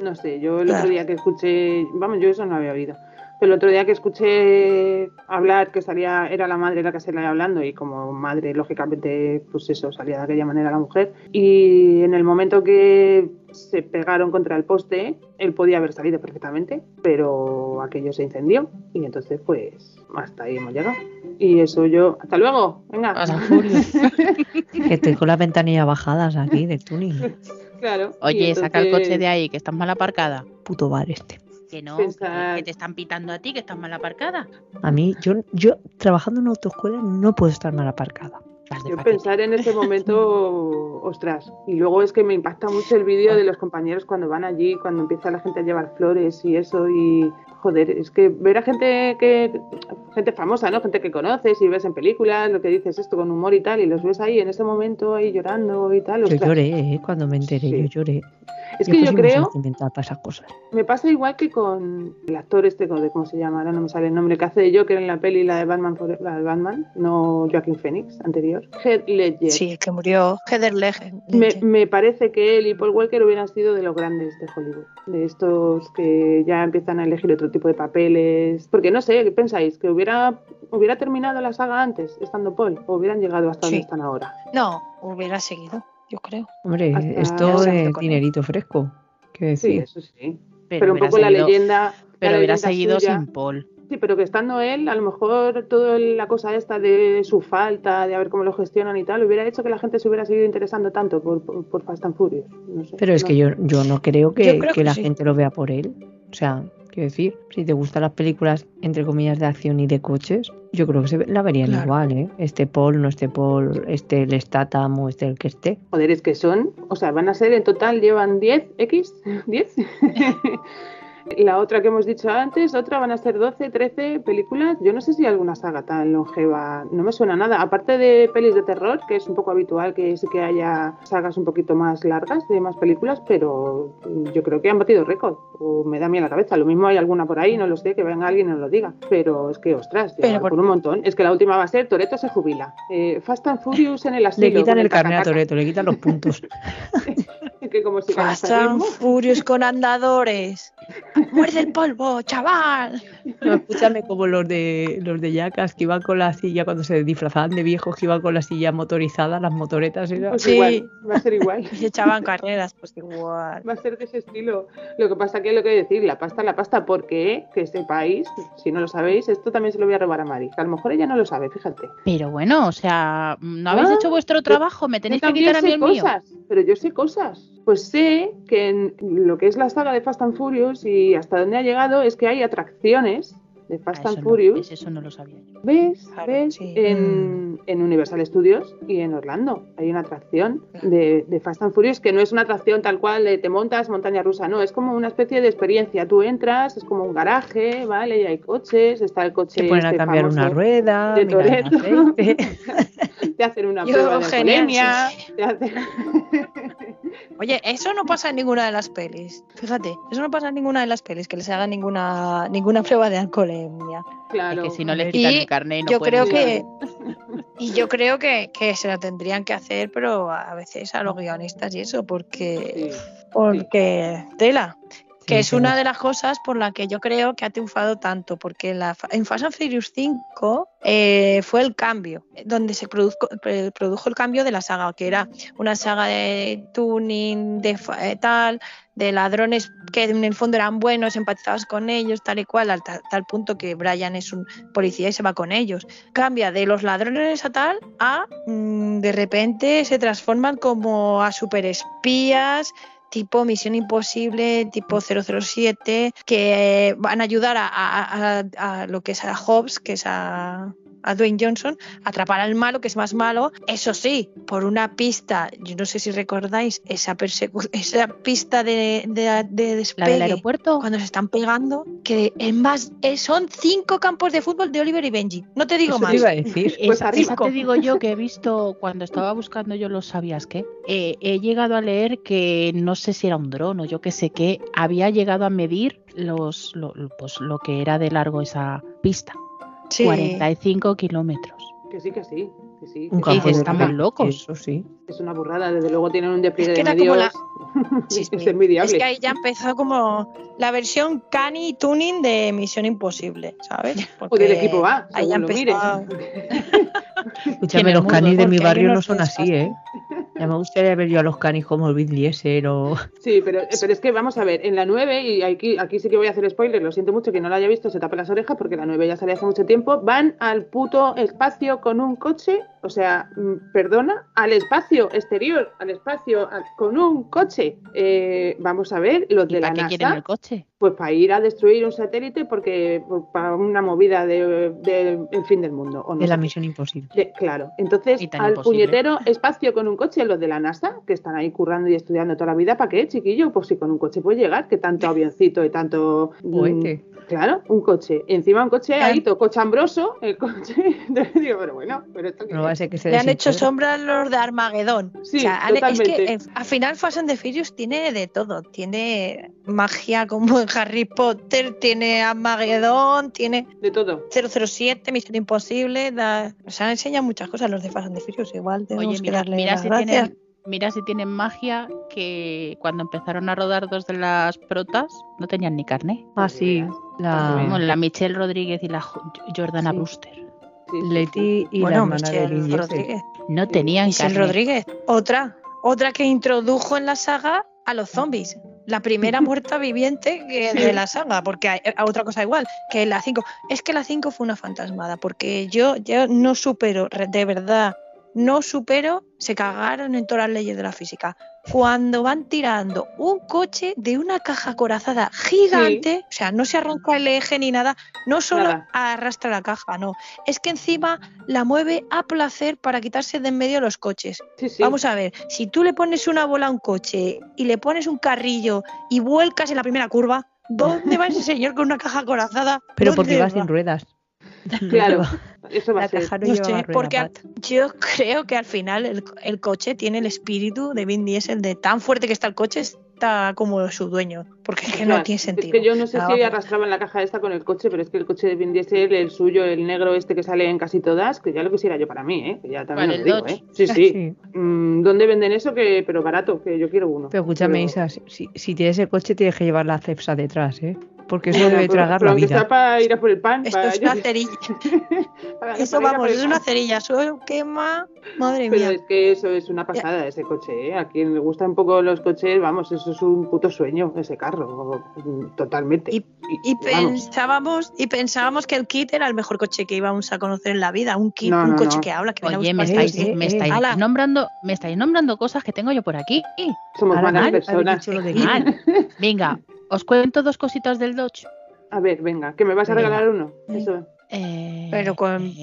No sé, yo el Claro. otro día que escuché, vamos, yo eso no había oído. Pero el otro día que escuché hablar que salía, era la madre la que salía hablando y como madre, lógicamente, pues eso, salía de aquella manera la mujer. Y en el momento que se pegaron contra el poste, él podía haber salido perfectamente, pero aquello se incendió y entonces pues hasta ahí hemos llegado. Y eso yo, hasta luego, venga. Fast and Furious. Que estoy con las ventanillas bajadas aquí del túnel. claro. Oye, saca el coche de ahí, que estás mal aparcada. Puto bar este. Que no, Pensar- que te están pitando a ti, que estás mal aparcada. A mí, yo, yo trabajando en una autoescuela no puedo estar mal aparcada. Yo pensar en ese momento, ostras, y luego es que me impacta mucho el vídeo de los compañeros cuando van allí, cuando empieza la gente a llevar flores y eso, y joder, es que ver a gente que, gente famosa, ¿no? Gente que conoces y ves en películas, lo que dices esto con humor y tal, y los ves ahí en ese momento ahí llorando y tal, Yo ostras. lloré, ¿eh? Cuando me enteré, Sí. yo lloré. Es que yo creo, para esas cosas. me pasa igual que con el actor este, de cómo se llama, ahora no me sale el nombre, que hace de Joker en la peli, la de Batman, la de Batman, no Joaquin Phoenix, anterior, Heath Ledger. Sí, que murió Heather Ledger. Me, me parece que él y Paul Walker hubieran sido de los grandes de Hollywood, de estos que ya empiezan a elegir otro tipo de papeles. Porque no sé, ¿qué pensáis? ¿Que hubiera, hubiera terminado la saga antes, estando Paul? ¿O hubieran llegado hasta donde Sí. están ahora? No, hubiera seguido, yo creo. Hombre, Hasta- esto es con él. dinerito fresco. Sí, decir, eso sí. Pero, Pero, un hubiera poco la seguido- leyenda. Pero la hubiera leyenda seguido suya. sin Paul. Sí, pero que estando él, a lo mejor toda la cosa esta de su falta, de a ver cómo lo gestionan y tal, hubiera hecho que la gente se hubiera seguido interesando tanto por, por, por Fast and Furious. No sé, pero es no que yo, yo no creo que, creo que que la sí. gente lo vea por él. O sea, quiero decir, si te gustan las películas, entre comillas, de acción y de coches, yo creo que se ve- la verían Claro. igual, ¿eh? Este Paul, no este Paul, este el Statham o este el que esté. Joder, es que son, o sea, van a ser en total, llevan 10, X, 10. La otra que hemos dicho antes, otra van a ser 12, 13 películas. Yo no sé si hay alguna saga tan longeva, no me suena nada. Aparte de pelis de terror, que es un poco habitual que sí que haya sagas un poquito más largas de más películas, pero yo creo que han batido récord. O me da en la cabeza. Lo mismo hay alguna por ahí, no lo sé, que venga alguien y nos lo diga. Pero es que, ostras, ya por... un montón. Es que la última va a ser Toreto se jubila. Eh, Fast and Furious en el asilo. Le quitan el carnet a. Toreto, le quitan los puntos. que como si Fast and cansarismo. Furious con andadores. Muerde el polvo, chaval. No, escúchame como los de los de Yacas que iban con la silla cuando se disfrazaban de viejos que iban con la silla motorizada, las motoretas. Pues Sí. igual, va a ser igual. Y se echaban carreras, pues igual. Va a ser de ese estilo. Lo que pasa que lo que decir, la pasta, la pasta, porque que sepáis, si no lo sabéis, esto también se lo voy a robar a Mari. que A lo mejor ella no lo sabe, fíjate. Pero bueno, o sea, no habéis Ah, hecho vuestro trabajo, me tenéis que quitar a mí sé el mío. cosas, pero yo sé cosas. Pues sé que en lo que es la saga de Fast and Furious y hasta donde ha llegado es que hay atracciones de Ah, Fast and no, Furious. ¿ves? eso no lo sabía yo. ¿Ves? Claro, ¿Ves? sí. En, en Universal Studios y en Orlando hay una atracción de, de Fast and Furious que no es una atracción tal cual de te montas montaña rusa, no, es como una especie de experiencia. Tú entras, es como un garaje, ¿vale? Y hay coches, está el coche. Se ponen a este cambiar una rueda, de aceite. Te hacen una Yo, prueba de genial, alcoholemia, sí. te hacen- Oye, eso no pasa en ninguna de las pelis. Fíjate, eso no pasa en ninguna de las pelis, que les hagan ninguna, ninguna prueba de Claro. es que si no les Y quitan el carnet y no yo pueden creo que y yo creo que, que se lo tendrían que hacer, pero a veces a los guionistas y eso, porque Sí. porque tela. Que es una de las cosas por la que yo creo que ha triunfado tanto, porque en, la, en Fast and Furious 5 eh, fue el cambio, donde se produjo, pre- produjo el cambio de la saga, que era una saga de tuning, de eh, tal, de ladrones que en el fondo eran buenos, empatizabas con ellos, tal y cual, al ta- tal punto que Brian es un policía y se va con ellos. Cambia de los ladrones a tal a mm, de repente se transforman como a superespías, tipo Misión Imposible, tipo 007, que van a ayudar a, a- lo que es a Hobbs, que es a, a Dwayne Johnson, atrapar al malo, que es más malo. Eso sí, por una pista, yo no sé si recordáis esa persecu- esa pista de, de, de La despegue. del aeropuerto. Cuando se están pegando, que es más, eh, son cinco campos de fútbol de Oliver y Benji. No te digo Eso más. te iba a decir. Pues esa, arriba. esa te digo yo que he visto cuando estaba buscando yo los sabías qué. Eh, he llegado a leer que no sé si era un dron o yo qué sé qué, había llegado a medir los lo, pues, lo que era de largo esa pista. Sí. 45 kilómetros. Que sí, que sí. Que sí, Un que sí. estamos locos. Eso sí. Es una burrada, desde luego tienen un despliegue Es que de medios. Sí, sí. es envidiable. Es que ahí ya empezó como la versión Cani Tuning de Misión Imposible, ¿sabes? O Porque del equipo A, ahí ya lo empezó. Escúchame, los canis de mi barrio no son así, ¿eh? Ya me gustaría ver yo a los canis como el Vin Diesel o... Sí, pero, pero es que vamos a ver, en la 9, y aquí, aquí sí que voy a hacer spoiler, lo siento mucho que no la haya visto, se tape las orejas porque la 9 ya salió hace mucho tiempo, van al puto espacio con un coche, o sea, mm, perdona, al espacio exterior, al espacio a- con un coche. Eh, vamos a ver, los ¿Y de la para qué quieren el coche? pues para ir a destruir un satélite porque pues, para una movida de, el fin del mundo. O no de la misión imposible. De- claro, entonces al imposible. puñetero espacio con un coche, los de la NASA, que están ahí currando y estudiando toda la vida, ¿para qué, chiquillo? Pues si con un coche puede llegar, que tanto avioncito y tanto... mm, Cohete. Claro, un coche. Encima un coche ahí, todo cochambroso, el coche... Digo, pero bueno, pero esto No va a es? ser que se Le han hecho sombra los de Armagedón. Sí, O sea, han- es que totalmente. eh, al final Fast and the Furious tiene de todo. Tiene magia como en Harry Potter, tiene Armagedón, tiene De todo. 007, Misión Imposible. da- Nos han enseñado muchas cosas los de Fast and the Furious. Igual tenemos Oye, que mira, darle mira las si gracias. tienen, mira si tienen magia que cuando empezaron a rodar dos de las protas no tenían ni carne. Ah, sí. La Michelle Rodríguez y la Jo- Jordana Sí. Brewster. Sí, sí, sí. Leti y la bueno, Michelle. Rodríguez. No tenían Michelle carne. Rodríguez. Otra. Otra que introdujo en la saga a los zombies. La primera muerta viviente de la saga, porque hay a otra cosa igual, que la 5. Es que la 5 fue una fantasmada, porque yo, yo no supero, de verdad, no supero, se cagaron en todas las leyes de la física. Cuando van tirando un coche de una caja corazada gigante, o sea, no se arranca el eje ni nada, no solo Nada. arrastra la caja, no, es que encima la mueve a placer para quitarse de en medio los coches. Sí, sí. Vamos a ver, si tú le pones una bola a un coche y le pones un carrillo y vuelcas en la primera curva, ¿dónde va ese señor con una caja corazada? Pero porque ¿Dónde va va? sin ruedas. Claro, eso va a La ser. no, sé, porque yo creo que al final el, el coche tiene el espíritu de Vin Diesel, de tan fuerte que está el coche, está como su dueño, porque es que no tiene sentido. Es que yo no sé Ah, si vamos. arrastraban la caja esta con el coche, pero es que el coche de Vin Diesel, el suyo, el negro este que sale en casi todas, que ya lo quisiera yo para mí, ¿eh? Que ya también ¿Cuál, os el digo, Dodge? ¿eh? Sí, sí. Sí. Mm, ¿Dónde venden eso? Que, pero barato, que yo quiero uno. Pero escúchame, Pero- Isa, si, tienes el coche tienes que llevar la cepsa detrás, ¿eh? Porque eso debe pero- tragar pero la aunque vida. para ir a por el pan. Esto para- es una cerilla. para- Eso para vamos, es una cerilla, eso quema, madre Pero mía. es que eso es una pasada, ese coche, ¿eh? A quien le gustan un poco los coches, vamos, eso es un puto sueño, ese carro, totalmente. Y- pensábamos, y pensábamos que el kit era el mejor coche que íbamos a conocer en la vida, un kit, No, un no, coche no. que habla, que viene a Oye, me estáis, eh, me estáis nombrando, me estáis nombrando cosas que tengo yo por aquí. somos Ahora malas mal, personas. Mal. Venga, os cuento dos cositas del Dodge. A ver, venga, que me vas a Venga. regalar uno. Eso, Eh, Pero con-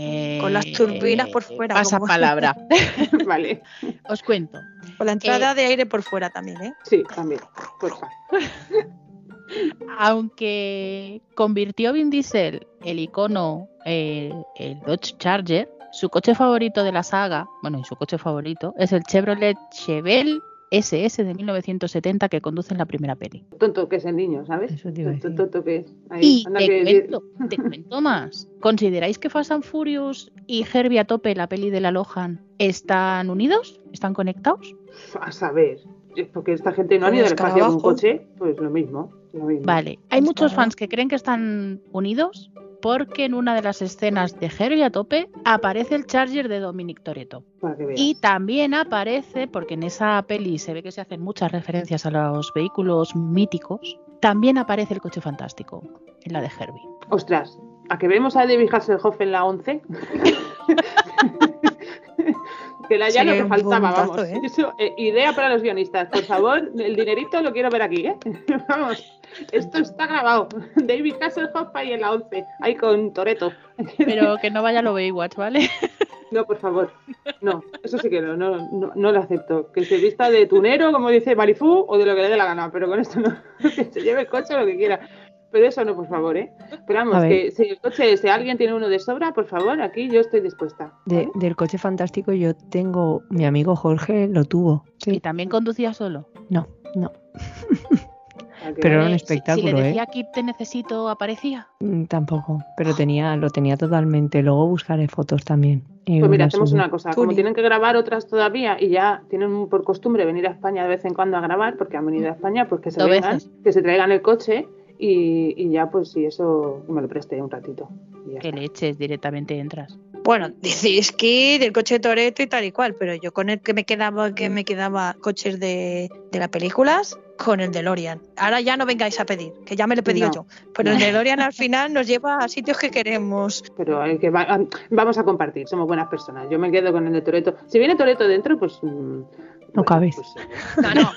con las turbinas por fuera, Pasa como- palabra. vale. Os cuento. Con la entrada de aire por fuera también, ¿eh? Sí, también, porfa. Aunque convirtió Vin Diesel el icono, eh, el Dodge Charger, su coche favorito de la saga, bueno, y su coche favorito, es el Chevrolet Chevelle SS de 1970 que conduce en la primera peli. Tonto que es el niño, ¿sabes? Eso te iba a Tonto, decir. tonto que es. Ahí, Y anda te que- cuento, te cuento más. ¿Consideráis que Fast and Furious y Herbie a tope, la peli de la Lohan, están unidos? ¿Están conectados? A saber, porque esta gente no ha Como ido al espacio con un coche, pues lo mismo. Lo mismo. Vale, hay muchos fans que creen que están unidos porque en una de las escenas de Herbie a tope aparece el Charger de Dominic Toretto. Y también aparece, porque en esa peli se ve que se hacen muchas referencias a los vehículos míticos, también aparece el coche fantástico en la de Herbie. Ostras, ¿a que vemos a David Hasselhoff en la 11? que era ya lo que faltaba, puntazo, vamos. ¿eh? Eso, eh, idea para los guionistas, por favor, el dinerito lo quiero ver aquí, ¿eh? vamos, esto está grabado. David Hasselhoff ahí en la 11, ahí con Toreto. Pero que no vaya lo Baywatch, ¿vale? No, por favor, no, eso sí que no, no, no, no lo acepto. Que se vista de tunero, como dice Marifú, o de lo que le dé la gana, pero con esto no, que se lleve el coche o lo que quiera. Pero eso no, por favor, ¿eh? Pero vamos, que si el coche, si alguien tiene uno de sobra, por favor, aquí yo estoy dispuesta. De- del coche fantástico yo tengo, mi amigo Jorge lo tuvo. Y Sí, también conducía solo. no, no, que Pero era un Eh, si- Si, espectáculo, le ¿eh? decía Kip te necesito, aparecía. mm, tampoco, pero tenía, lo tenía totalmente. Luego buscaré fotos también. y Pues mira, hacemos una cosa, como tienen que grabar otras todavía y ya tienen por costumbre venir a España de vez en cuando a grabar, porque han venido a España, pues que se vengan, veces. que se traigan el coche y, y ya pues si eso me lo preste un ratito. y ya Que está. le eches directamente entras. Bueno, decís que del coche de Toreto y tal y cual, pero yo con el que me quedaba, que me quedaba coches de, de las películas, con el DeLorean. Ahora ya no vengáis a pedir, que ya me lo he pedido No. yo. Pero el DeLorean al final nos lleva a sitios que queremos. Pero hay que va- vamos a compartir, somos buenas personas. Yo me quedo con el de Toreto. Si viene Toreto dentro, pues... mm, bueno, cabes. pues, No, no,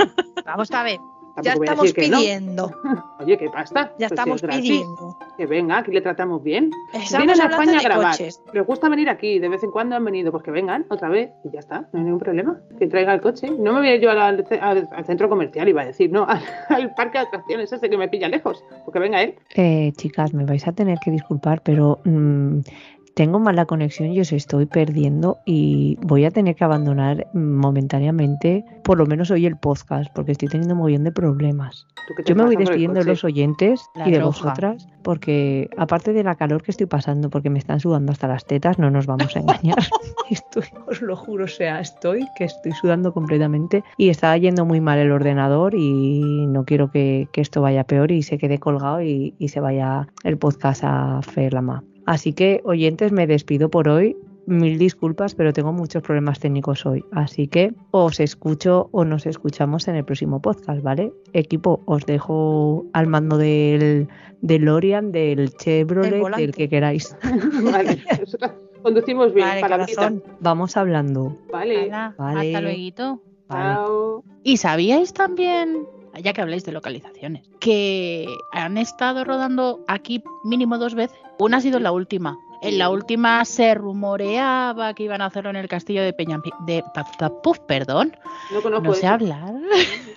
vamos a ver. Ya estamos decir que no. pidiendo. Oye, ¿qué pasta? Ya Pues estamos es pidiendo. Que venga, aquí le tratamos bien. Estamos Vienen a España a grabar. coches. Les gusta venir aquí, de vez en cuando han venido, pues que vengan otra vez y ya está, no hay ningún problema. Que traiga el coche. No me voy a ir yo al, al- al centro comercial, iba a decir, no, al, al parque de atracciones ese que me pilla lejos. Pues que venga él. Eh, chicas, me vais a tener que disculpar, pero mm, tengo mala conexión y os estoy perdiendo y voy a tener que abandonar momentáneamente, por lo menos hoy el podcast, porque estoy teniendo un montón de problemas. ¿Tú qué te Yo me voy despidiendo de los oyentes La y de vosotras, porque aparte de la calor que estoy pasando, porque me están sudando hasta las tetas, no nos vamos a engañar. estoy, os lo juro, o sea, estoy que estoy sudando completamente y está yendo muy mal el ordenador y no quiero que, que esto vaya peor y se quede colgado y, y se vaya el podcast a Ferlama. Así que, oyentes, me despido por hoy. Mil disculpas, pero tengo muchos problemas técnicos hoy. Así que os escucho o nos escuchamos en el próximo podcast, ¿vale? Equipo, os dejo al mando del del El Chevrolet, volante. del que queráis. vale, nosotras conducimos bien, Vale, corazón. Vamos hablando. Vale, Hala, vale. Hasta luego. Vale. chao. ¿Y sabíais también, ya que habláis de localizaciones, que han estado rodando aquí mínimo dos veces? Una ha sido la última. En la última se rumoreaba que iban a hacerlo en el castillo de Peñampi... de Puf, perdón. No conozco No sé eso. hablar.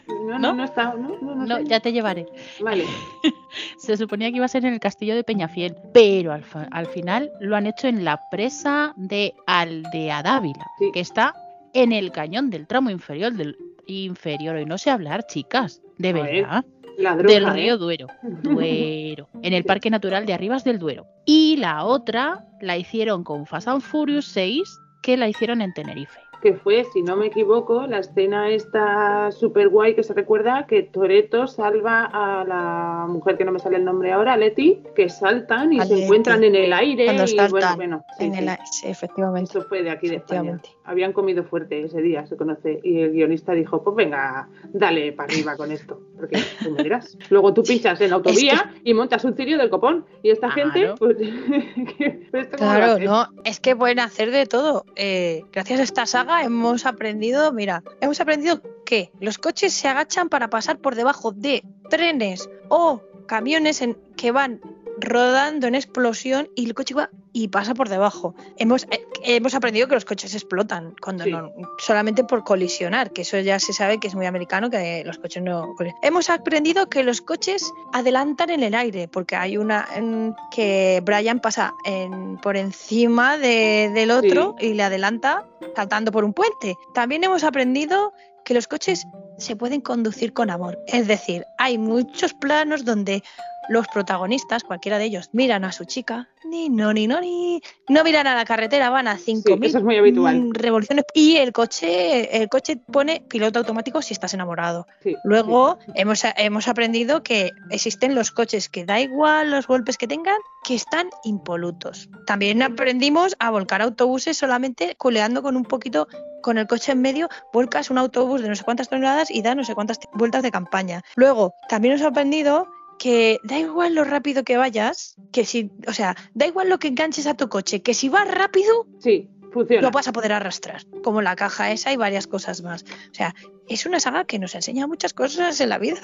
No, no, ¿No? no está, no, no, no No, sé. ya te llevaré. Vale, Se suponía que iba a ser en el castillo de Peñafiel, pero al, al final lo han hecho en la presa de Aldea Dávila, Sí. que está en el cañón del tramo inferior del inferior. Y no sé hablar, chicas, de verdad. la droga, del ¿eh? río Duero. Duero. En el Parque Natural de Arribas del Duero. Y la otra la hicieron con Fast and Furious 6, que la hicieron en Tenerife. Que fue, si no me equivoco, la escena esta super guay que se recuerda que Toreto salva a la mujer que no me sale el nombre ahora, Leti, que saltan y A se Leti. encuentran en el aire Cuando y bueno, bueno, sí, En sí. el- sí, efectivamente. Eso fue de aquí de España. Efectivamente. Habían comido fuerte ese día, se conoce. Y el guionista dijo, pues venga, dale para arriba con esto. Porque tú me dirás. Luego tú pinchas en la autovía y montas un cirio del copón. Y esta Claro. gente, pues... pues esto Claro, no, es que pueden hacer de todo. Eh, gracias a esta saga hemos aprendido, mira, hemos aprendido que los coches se agachan para pasar por debajo de trenes o camiones en, que van rodando en explosión y el coche va y pasa por debajo. Hemos, eh, hemos aprendido que los coches explotan cuando Sí. no, solamente por colisionar, que eso ya se sabe que es muy americano, que los coches no. Hemos aprendido que los coches adelantan en el aire, porque hay una en que Brian pasa en- por encima de- del otro y le adelanta saltando por un puente. También hemos aprendido que los coches se pueden conducir con amor. Es decir, hay muchos planos donde los protagonistas, cualquiera de ellos, miran a su chica, ni no, ni no, ni no miran a la carretera, van a 5.000 eso es muy habitual. mm, revoluciones y el coche, el coche pone piloto automático si estás enamorado. Sí, Luego hemos, hemos aprendido que existen los coches que da igual los golpes que tengan, que están impolutos. También aprendimos a volcar autobuses solamente coleando con un poquito, con el coche en medio, volcas un autobús de no sé cuántas toneladas y da no sé cuántas vueltas de campaña. Luego, también hemos aprendido que da igual lo rápido que vayas, que si, o sea, da igual lo que enganches a tu coche, que si vas rápido, sí. Funciona. lo vas a poder arrastrar, como la caja esa y varias cosas más. O sea, es una saga que nos enseña muchas cosas en la vida.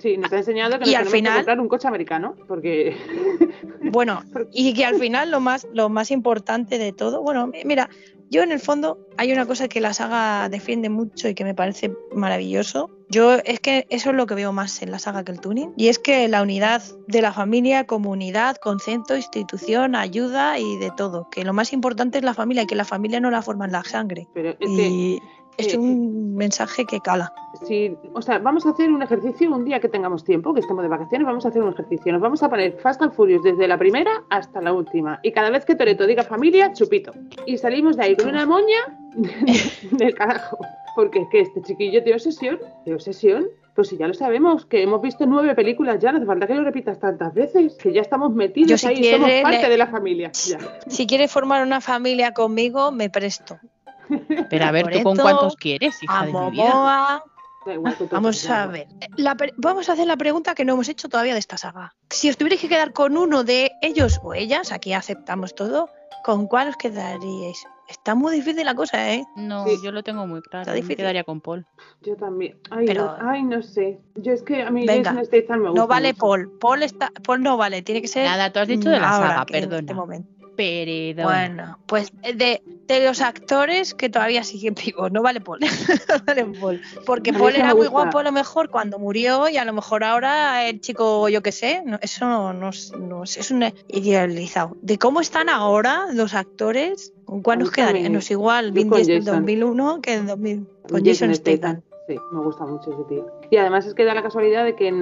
Sí, nos ha enseñado que Y nos al tenemos que final- comprar un coche americano, porque Bueno, y que al final lo más, lo más importante de todo, bueno, mi- mira, yo en el fondo hay una cosa que la saga defiende mucho y que me parece maravilloso. Yo es que eso es lo que veo más en la saga que el tuning, y es que la unidad de la familia, comunidad, concepto, institución, ayuda y de todo. Que lo más importante es la familia y que la familia no la forma en la sangre. pero es que es eh, un mensaje que cala. si, o sea, vamos a hacer un ejercicio un día que tengamos tiempo, que estemos de vacaciones, vamos a hacer un ejercicio. Nos vamos a poner Fast and Furious desde la primera hasta la última. Y cada vez que Toreto diga familia, chupito. Y salimos de ahí con una moña del carajo. Porque es que este chiquillo tiene obsesión, de obsesión. Pues si ya lo sabemos, que hemos visto nueve películas ya, no hace falta que lo repitas tantas veces, que ya estamos metidos Yo, si ahí, quiere, somos parte le- de la familia. Ya. Si quieres formar una familia conmigo, me presto. Pero a ver, ¿tú con cuántos quieres, hija A de mi vida? Vamos a ver. La vamos a hacer la pregunta que no hemos hecho todavía de esta saga. Si os tuvierais que quedar con uno de ellos o ellas, aquí aceptamos todo, ¿con cuál os quedaríais? Está muy difícil la cosa, ¿eh? No, Sí. yo lo tengo muy claro. Está Me quedaría con Paul. Yo también. Ay, Pero- no, ay, no sé. Yo es que a mí Venga, Jason Statham me gusta No vale mucho. Paul. Paul, está, Paul no vale, tiene que ser. Nada, tú has dicho de la saga, que en perdona. este momento. Bueno, pues de, de los actores que todavía siguen vivos, no vale Paul. no vale Paul. Porque Paul era muy guapo a lo mejor cuando murió y a lo mejor ahora el chico, yo qué sé, no- eso no, no es- no es, es un idealizado. De cómo están ahora los actores, ¿con cuál nos quedaría? también. No es igual Vin Jason. 2001 que en 2000, con Jason Statham. Sí, me gusta mucho ese tío. Y además es que da la casualidad de que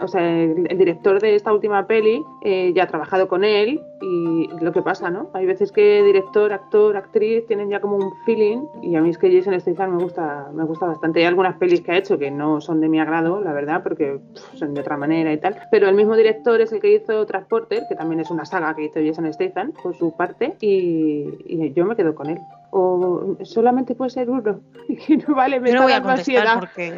o sea, el, director de esta última peli eh, ya ha trabajado con él y lo que pasa, ¿no? Hay veces que director, actor, actriz tienen ya como un feeling y a mí es que Jason Statham me gusta, me gusta bastante. Hay algunas pelis que ha hecho que no son de mi agrado, la verdad, porque son de otra manera y tal. Pero el mismo director es el que hizo Transporter, que también es una saga que hizo Jason Statham por su parte y, y yo me quedo con él. O solamente puede ser uno. Y no vale, me Yo no voy a contestar ansiedad. porque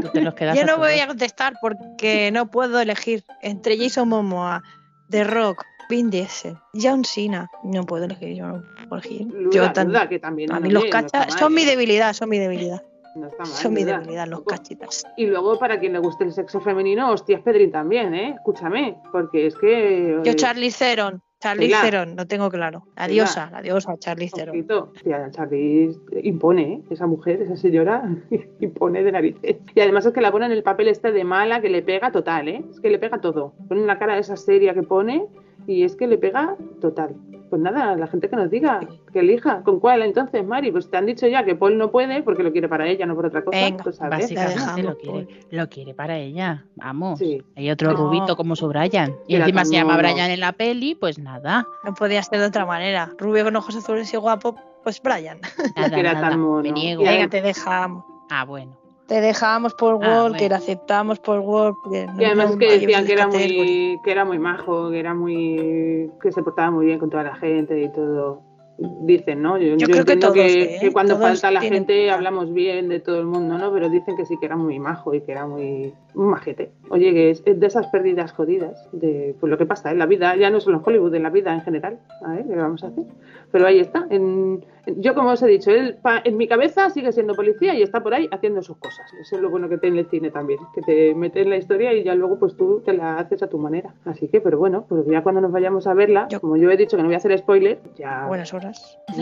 Tú te los quedas yo no voy a contestar porque no puedo elegir entre Jason Momoa, The Rock, Vin Diesel, John Cena. No puedo elegir, yo no puedo elegir. Yo tan- que también a no mí los no mal, son mi ¿eh? debilidad, son mi debilidad. No está mal, Son mi debilidad los cachitas. Y luego, para quien le guste el sexo femenino, hostias Pedrin también, ¿eh? Escúchame, porque es que... Yo eh, Charlie Theron, Charlie Pilar. Lo tengo claro. La Pilar. diosa, la diosa Charlie Charlize impone, ¿eh? Esa mujer, esa señora, impone de narices. Y además es que la pone en el papel este de mala que le pega total, ¿eh? Es que le pega todo. Pone una cara de esa seria que pone y es que le pega total. Pues nada, la gente que nos diga, que elija. ¿Con cuál entonces, Mari? Pues te han dicho ya que Paul no puede porque lo quiere para ella, no por otra cosa. Venga, pues a. Básicamente lo quiere, lo quiere para ella. Vamos. Sí. Hay otro No. rubito como su Brian. Y Era encima se llama Brian en la peli, pues nada. No podía ser de otra manera. Rubio con ojos azules y guapo, pues Brian. Nada, nada. tan mono. Me niego. Venga, te dejamos. Ah, bueno. Te dejamos por Ah, Wall, que bueno. le aceptamos por porque no- Y además que decían que era muy que era muy majo, que era muy que se portaba muy bien con toda la gente y todo. Dicen, ¿no? Yo, yo creo que entiendo todos, que, ¿eh? que cuando Todos falta la gente hablamos bien de todo el mundo, ¿no? Pero dicen que sí que era muy majo y que era muy un majete. Oye, que es, de esas pérdidas jodidas, de pues lo que pasa en la vida, ya no solo en Hollywood, en la vida en general. A ver, ¿qué vamos a hacer? Pero ahí está. En, en- yo, como os he dicho, él pa- en mi cabeza sigue siendo policía y está por ahí haciendo sus cosas. Eso es lo bueno que tiene el cine también, que te mete en la historia y ya luego pues tú te la haces a tu manera. Así que, pero bueno, pues ya cuando nos vayamos a verla, Yo- como yo he dicho que no voy a hacer spoiler, ya Buenas horas.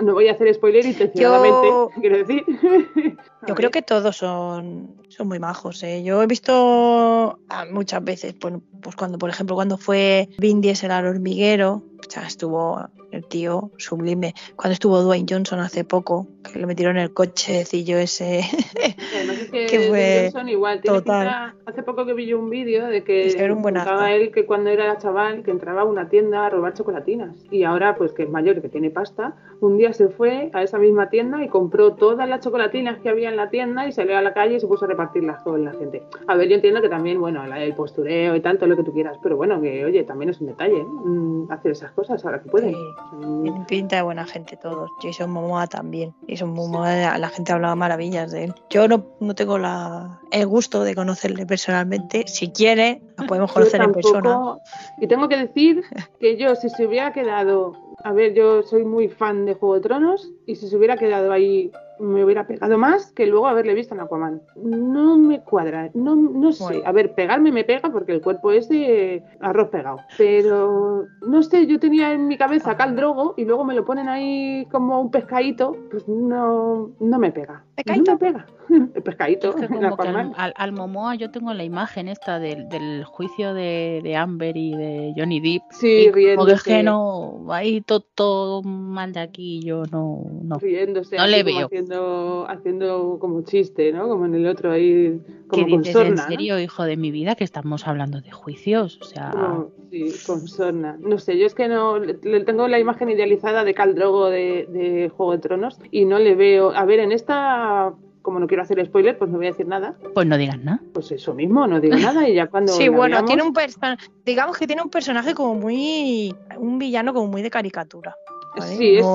no voy a hacer spoiler intencionadamente, Yo- quiero decir. Yo creo que todos son, son muy majos. ¿Eh? Yo he visto ah, muchas veces, bueno, pues cuando, por ejemplo, cuando fue Vin Diesel al hormiguero, o estuvo el tío sublime. Cuando estuvo Dwayne Johnson hace poco, que le metieron el cochecillo ese. Además es que, que fue Dwayne Johnson igual tiene total. pinta- hace poco que vi yo un vídeo de que era un contaba él que cuando era chaval que entraba a una tienda a robar chocolatinas y ahora pues que es mayor y que tiene pasta un día se fue a esa misma tienda y compró todas las chocolatinas que había en la tienda y salió a la calle y se puso a repartirlas con la gente a ver yo entiendo que también bueno el postureo y tanto lo que tú quieras pero bueno que oye también es un detalle ¿no? Mm, hacer esas cosas ahora que pueden Sí. Mm, Tienen pinta de buena gente todos. Jason Momoa también. Jason Momoa, la gente hablaba maravillas de él. Yo no, no tengo la, el gusto de conocerle personalmente. Si quiere, la podemos conocer en persona. Y tengo que decir que yo, si se hubiera quedado. A ver, yo soy muy fan de Juego de Tronos. Y si se hubiera quedado ahí, me hubiera pegado más que luego haberle visto en Aquaman. No me cuadra. No, no sé. Bueno. A ver, pegarme me pega porque el cuerpo es de arroz pegado. Pero no sé, yo tenía en mi cabeza a Cal Drogo y luego me lo ponen ahí como un pescadito. Pues no, no me pega. ¿Pescadito? No me pega. El pescadito. Es que en que al, Aquaman. al- al Momoa yo tengo la imagen esta del, del juicio de, de Amber y de Johnny Depp. Sí, y como que es riéndose. que no, ahí todo, todo mal de aquí, yo no, no. riéndose, No le veo. Haciendo, haciendo como chiste, ¿no? Como en el otro ahí, ¿Qué como con dices en sorna. ¿no? serio, hijo de mi vida, que estamos hablando de juicios? O sea, Como- sí, con sorna. No sé, yo es que no le, le tengo la imagen idealizada de Cal Drogo de, de Juego de Tronos y no le veo. A ver, en esta, como no quiero hacer spoiler, pues no voy a decir nada. pues no digas nada. Pues eso mismo, no digo nada y ya cuando. Sí, bueno, tiene un person- digamos que tiene un personaje como muy, un villano como muy de caricatura. ¿vale? Sí, es-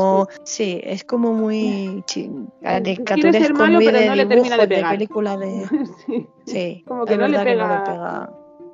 sí, es como muy Quiere caricaturesco, ser malo, muy pero de no le termina de dibujos, de, pegar. película de, sí, sí, Como que es no le verdad que no pega- le pega.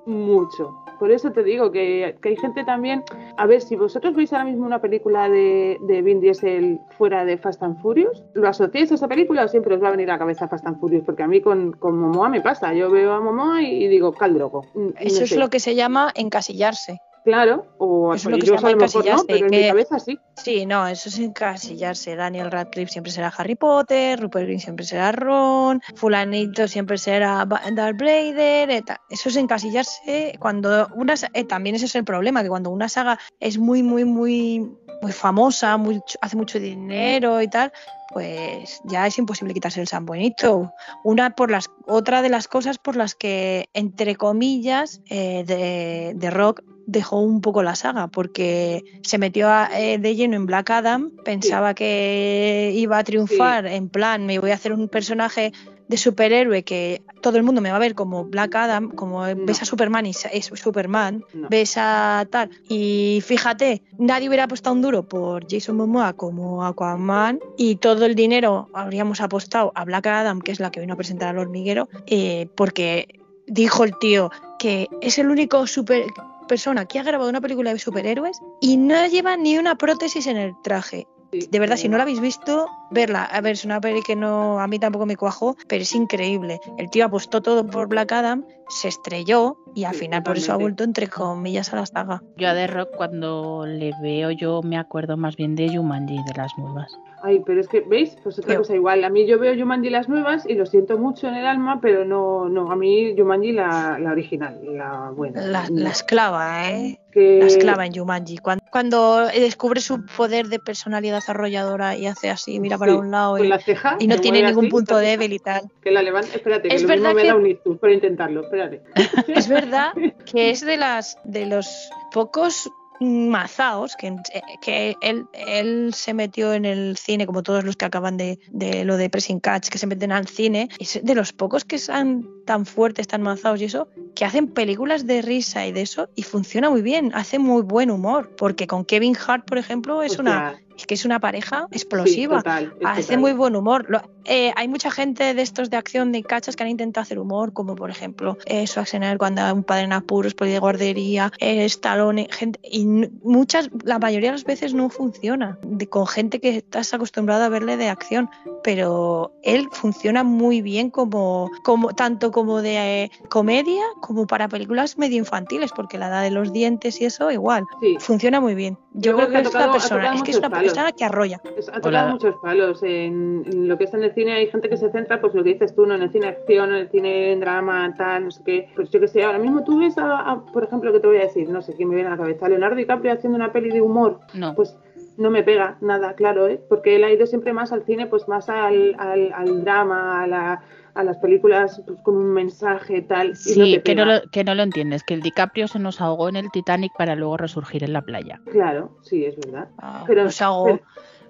mucho. Por eso te digo que, que hay gente también. A ver, si vosotros veis ahora mismo una película de, de Vin Diesel fuera de Fast and Furious, ¿lo asociáis a esa película o siempre os va a venir a la cabeza Fast and Furious? Porque a mí con, con Momoa me pasa. Yo veo a Momoa y, y digo, Caldrogo. Mm, Eso no es lo que se llama encasillarse. Claro, o eso es lo que se yo llama a lo mejor no, encasillarse, pero en mi que- cabeza sí. Sí, no, eso es encasillarse. Daniel Radcliffe siempre será Harry Potter, Rupert Green siempre será Ron, Fulanito siempre será Darth Vader. Eso es encasillarse cuando una eh, también ese es el problema, que cuando una saga es muy, muy, muy, muy famosa, hace mucho dinero y tal, pues ya es imposible quitarse el San Buenito. Una por las, otra de las cosas por las que, entre comillas, eh, de, de Rock dejó un poco la saga, porque se metió a- eh, de lleno en Black Adam, pensaba que iba a triunfar, en plan, me voy a hacer un personaje de superhéroe que todo el mundo me va a ver como Black Adam, como No. ves a Superman y es Superman, No. ves a tal. Y fíjate, nadie hubiera apostado un duro por Jason Momoa como Aquaman y todo el dinero habríamos apostado a Black Adam, que es la que vino a presentar al hormiguero, eh, porque dijo el tío que es el único super persona que ha grabado una película de superhéroes y no lleva ni una prótesis en el traje. Sí. De verdad, si no la habéis visto, verla. A ver, es una peli que no a mí tampoco me cuajó, pero es increíble. El tío apostó todo por Black Adam, se estrelló y al Sí, final por eso ha vuelto entre comillas a la saga. Yo a The Rock cuando le veo yo me acuerdo más bien de Jumanji, de las nuevas. Ay, pero es que, ¿veis? Pues otra cosa igual. A mí yo veo Jumanji las nuevas y lo siento mucho en el alma, pero no, no, a mí Jumanji la, la original, la buena. La, la esclava, ¿eh? que, La esclava en Jumanji. Cuando, cuando descubre su poder de personalidad arrolladora y hace así, mira para Sí, un lado y, la ceja. y no que tiene ningún así, punto débil y tal. Que la levanta. Espérate, que Es lo mismo verdad me que- da un ictus por intentarlo. Espérate. Es verdad que es de las de los pocos mazaos que, que él, él se metió en el cine, como todos los que acaban de, de lo de Pressing Catch, que se meten al cine, es de los pocos que son tan fuertes, tan mazados y eso, que hacen películas de risa y de eso, y funciona muy bien, hace muy buen humor, porque con Kevin Hart, por ejemplo, es una es que es una pareja sí, explosiva. total, es Hace total. muy buen humor. Lo- eh, hay mucha gente de estos de acción de cachas que han intentado hacer humor, como por ejemplo eh, Schwarzenegger cuando un padre en apuros, poli de guardería, eh, Stallone, gente, y muchas, la mayoría de las veces no funciona. De- con gente que estás acostumbrado a verle de acción, pero él funciona muy bien como, como tanto como de eh, comedia como para películas medio infantiles, porque la edad de los dientes y eso igual. Sí, Funciona muy bien. Yo Yo creo creo que es tocado- una persona, es que es una palos. Que arrolla. ha Hola. tocado muchos palos. En, en lo que es en el cine hay gente que se centra, pues lo que dices tú, ¿no? En el cine acción, en el cine en drama, tal, no sé qué. Pues yo que sé, ahora mismo tú ves a, a, por ejemplo, que te voy a decir, no sé quién me viene a la cabeza, Leonardo DiCaprio haciendo una peli de humor, No. pues no me pega nada, claro, ¿eh? Porque él ha ido siempre más al cine, pues más al, al, al drama, a, la, a las películas pues, con un mensaje, tal. y Sí, no te que, no lo, que no lo entiendes, que el DiCaprio se nos ahogó en el Titanic para luego resurgir en la playa. Claro, sí, es verdad. Ah, Pero, pues hago, pero-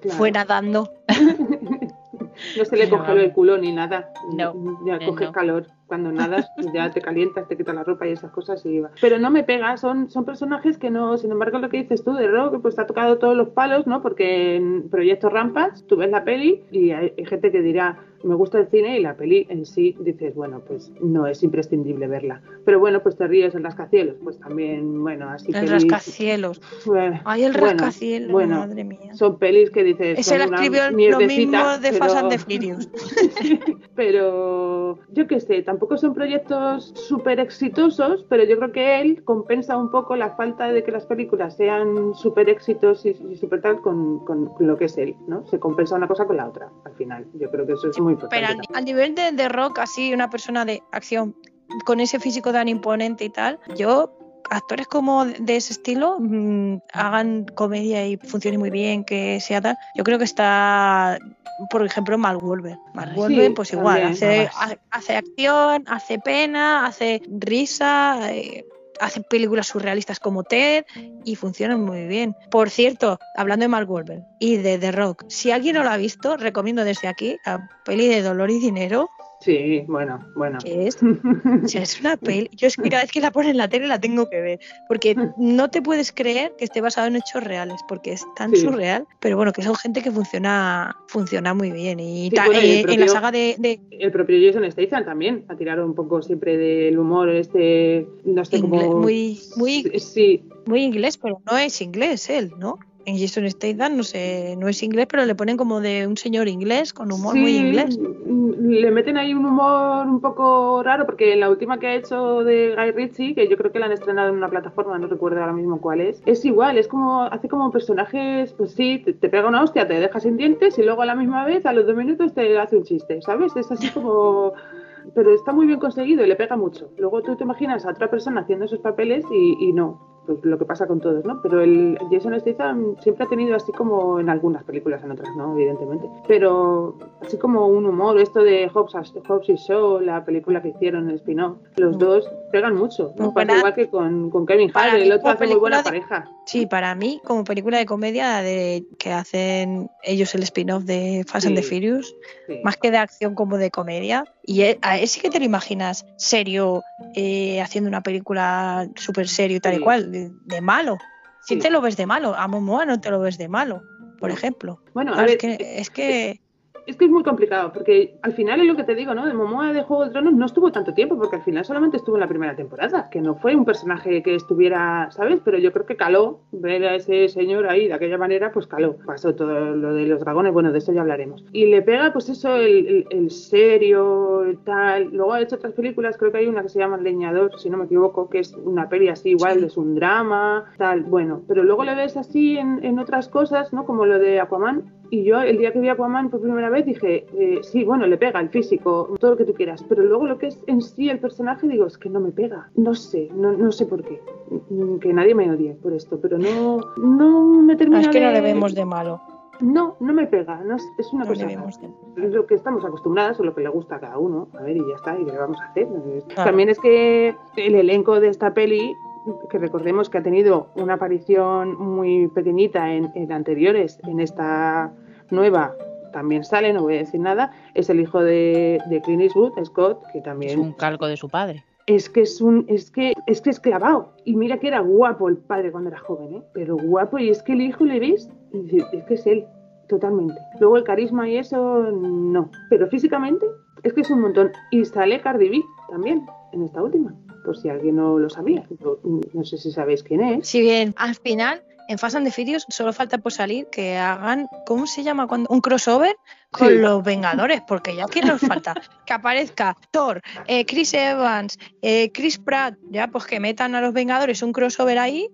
claro. fue nadando. No se le No. congeló el culo ni nada. No, Ya eh, coges no. calor. Cuando nadas, pues ya te calientas, te quitas la ropa y esas cosas y va. Pero no me pega, son, son personajes que no, sin embargo, lo que dices tú de Rock, pues te ha tocado todos los palos, ¿no? Porque en Proyecto Rampas, tú ves la peli y hay, hay gente que dirá, me gusta el cine y la peli en sí dices, bueno, pues no es imprescindible verla. Pero bueno, pues te ríes en rascacielos, pues también, bueno, así El rascacielos. Bueno, Ay, el rascacielos, bueno, madre mía. Son pelis que dices. Ese una escribió lo mismo de Fast and the pero- Furious. pero yo qué sé, tampoco son proyectos súper exitosos, pero yo creo que él compensa un poco la falta de que las películas sean súper éxitos y, y súper tal con, con lo que es él, ¿no? Se compensa una cosa con la otra, al final. Yo creo que eso es muy importante. Pero al, al nivel de, de rock, así, una persona de acción con ese físico tan imponente y tal, yo, actores como de ese estilo, mm, hagan comedia y funcione muy bien, que sea tal, yo creo que está, por ejemplo, Wahlberg. Mark Sí, Wahlberg, pues igual, también. hace, ha- hace acción, hace pena, hace risa. eh, Hace películas surrealistas como Ted y funcionan muy bien. Por cierto, hablando de Mark Wahlberg y de The Rock, si alguien no lo ha visto, recomiendo desde aquí la peli de Dolor y Dinero, Sí, bueno, bueno. es, o sea, es una peli. Yo es que cada vez que la ponen en la tele la tengo que ver, porque no te puedes creer que esté basado en hechos reales, porque es tan Sí. surreal, pero bueno, que son gente que funciona, funciona muy bien. Y Sí, ta- bueno, y el eh, en la saga de, de El propio Jason Statham también ha tirado un poco siempre del humor este, no sé Ingle- cómo... muy- muy- Sí, muy inglés, pero no es inglés él, ¿no? En Jason Statham no sé, no es inglés, pero le ponen como de un señor inglés con humor muy inglés. mm, Le meten ahí un humor un poco raro, porque en la última que ha hecho de Guy Ritchie, que yo creo que la han estrenado en una plataforma, no recuerdo ahora mismo cuál es, es igual, es como, hace como personajes, pues sí, te, te pega una hostia, te deja sin dientes y luego a la misma vez, a los dos minutos, te hace un chiste, ¿sabes? Es así como. Pero está muy bien conseguido y le pega mucho. Luego tú te imaginas a otra persona haciendo esos papeles y, y no. Pues lo que pasa con todos, ¿no? Pero el Jason Statham siempre ha tenido así como en algunas películas, en otras no, evidentemente. Pero así como un humor, esto de Hobbs, Hobbs y Shaw, la película que hicieron, el spin-off, los Mm. dos pegan mucho. ¿no? Igual que con, con Kevin Hart, el otro hace muy buena película pareja. Sí, para mí, como película de comedia de que hacen ellos el spin-off de Fast and the Sí. Furious, Sí. más que de acción como de comedia. Y e- a él sí que te lo imaginas serio, eh, haciendo una película súper serio y tal y Sí. cual, de, de malo. Si Sí. te lo ves de malo, a Momoa no te lo ves de malo, por ejemplo. Bueno, a Claro, ver, es, que, es que Es que es muy complicado, porque al final es lo que te digo, ¿no? De Momoa de Juego de Tronos no estuvo tanto tiempo, porque al final solamente estuvo en la primera temporada, que no fue un personaje que estuviera, ¿sabes? Pero yo creo que caló, ver a ese señor ahí de aquella manera, pues caló. Pasó todo lo de los dragones, bueno, de eso ya hablaremos. Y le pega, pues eso, el, el- el serio, el tal. Luego ha hecho otras películas, creo que hay una que se llama Leñador, si no me equivoco, que es una peli así, igual, es un drama, tal. Bueno, pero luego le ves así en, en otras cosas, ¿no? Como lo de Aquaman, y yo el día que vi Aquaman por primera vez dije, eh, sí, bueno, le pega el físico, todo lo que tú quieras, pero luego lo que es en sí el personaje, digo, es que no me pega. No sé, no, no sé por qué. Mm, Que nadie me odie por esto, pero no, no me termina es que no de- le vemos de malo. No, no me pega, no es, una No le cosa de lo que estamos acostumbradas o lo que le gusta a cada uno. A ver, y ya está, y qué vamos a hacer. También es que el elenco de esta peli, que recordemos que ha tenido una aparición muy pequeñita en, en anteriores, en esta nueva también sale, no voy a decir nada, es el hijo de, de Clint Eastwood, Scott, que Es también un calco de su padre. es que es un es que es que es clavado. Y mira que era guapo el padre cuando era joven ¿eh? pero guapo y es que el hijo le ves y es que es él totalmente. Luego el carisma y eso no. Pero físicamente es que es un montón. Y sale Cardi B también en esta última por si alguien no lo sabía Yo, mm, no sé si sabéis quién es Si bien al final en Fast and the Furious solo falta por salir que hagan, ¿cómo se llama? cuando Un crossover con Sí. los Vengadores, porque ya que nos falta que aparezca Thor, eh, Chris Evans, eh, Chris Pratt, ya pues que metan a los Vengadores un crossover ahí.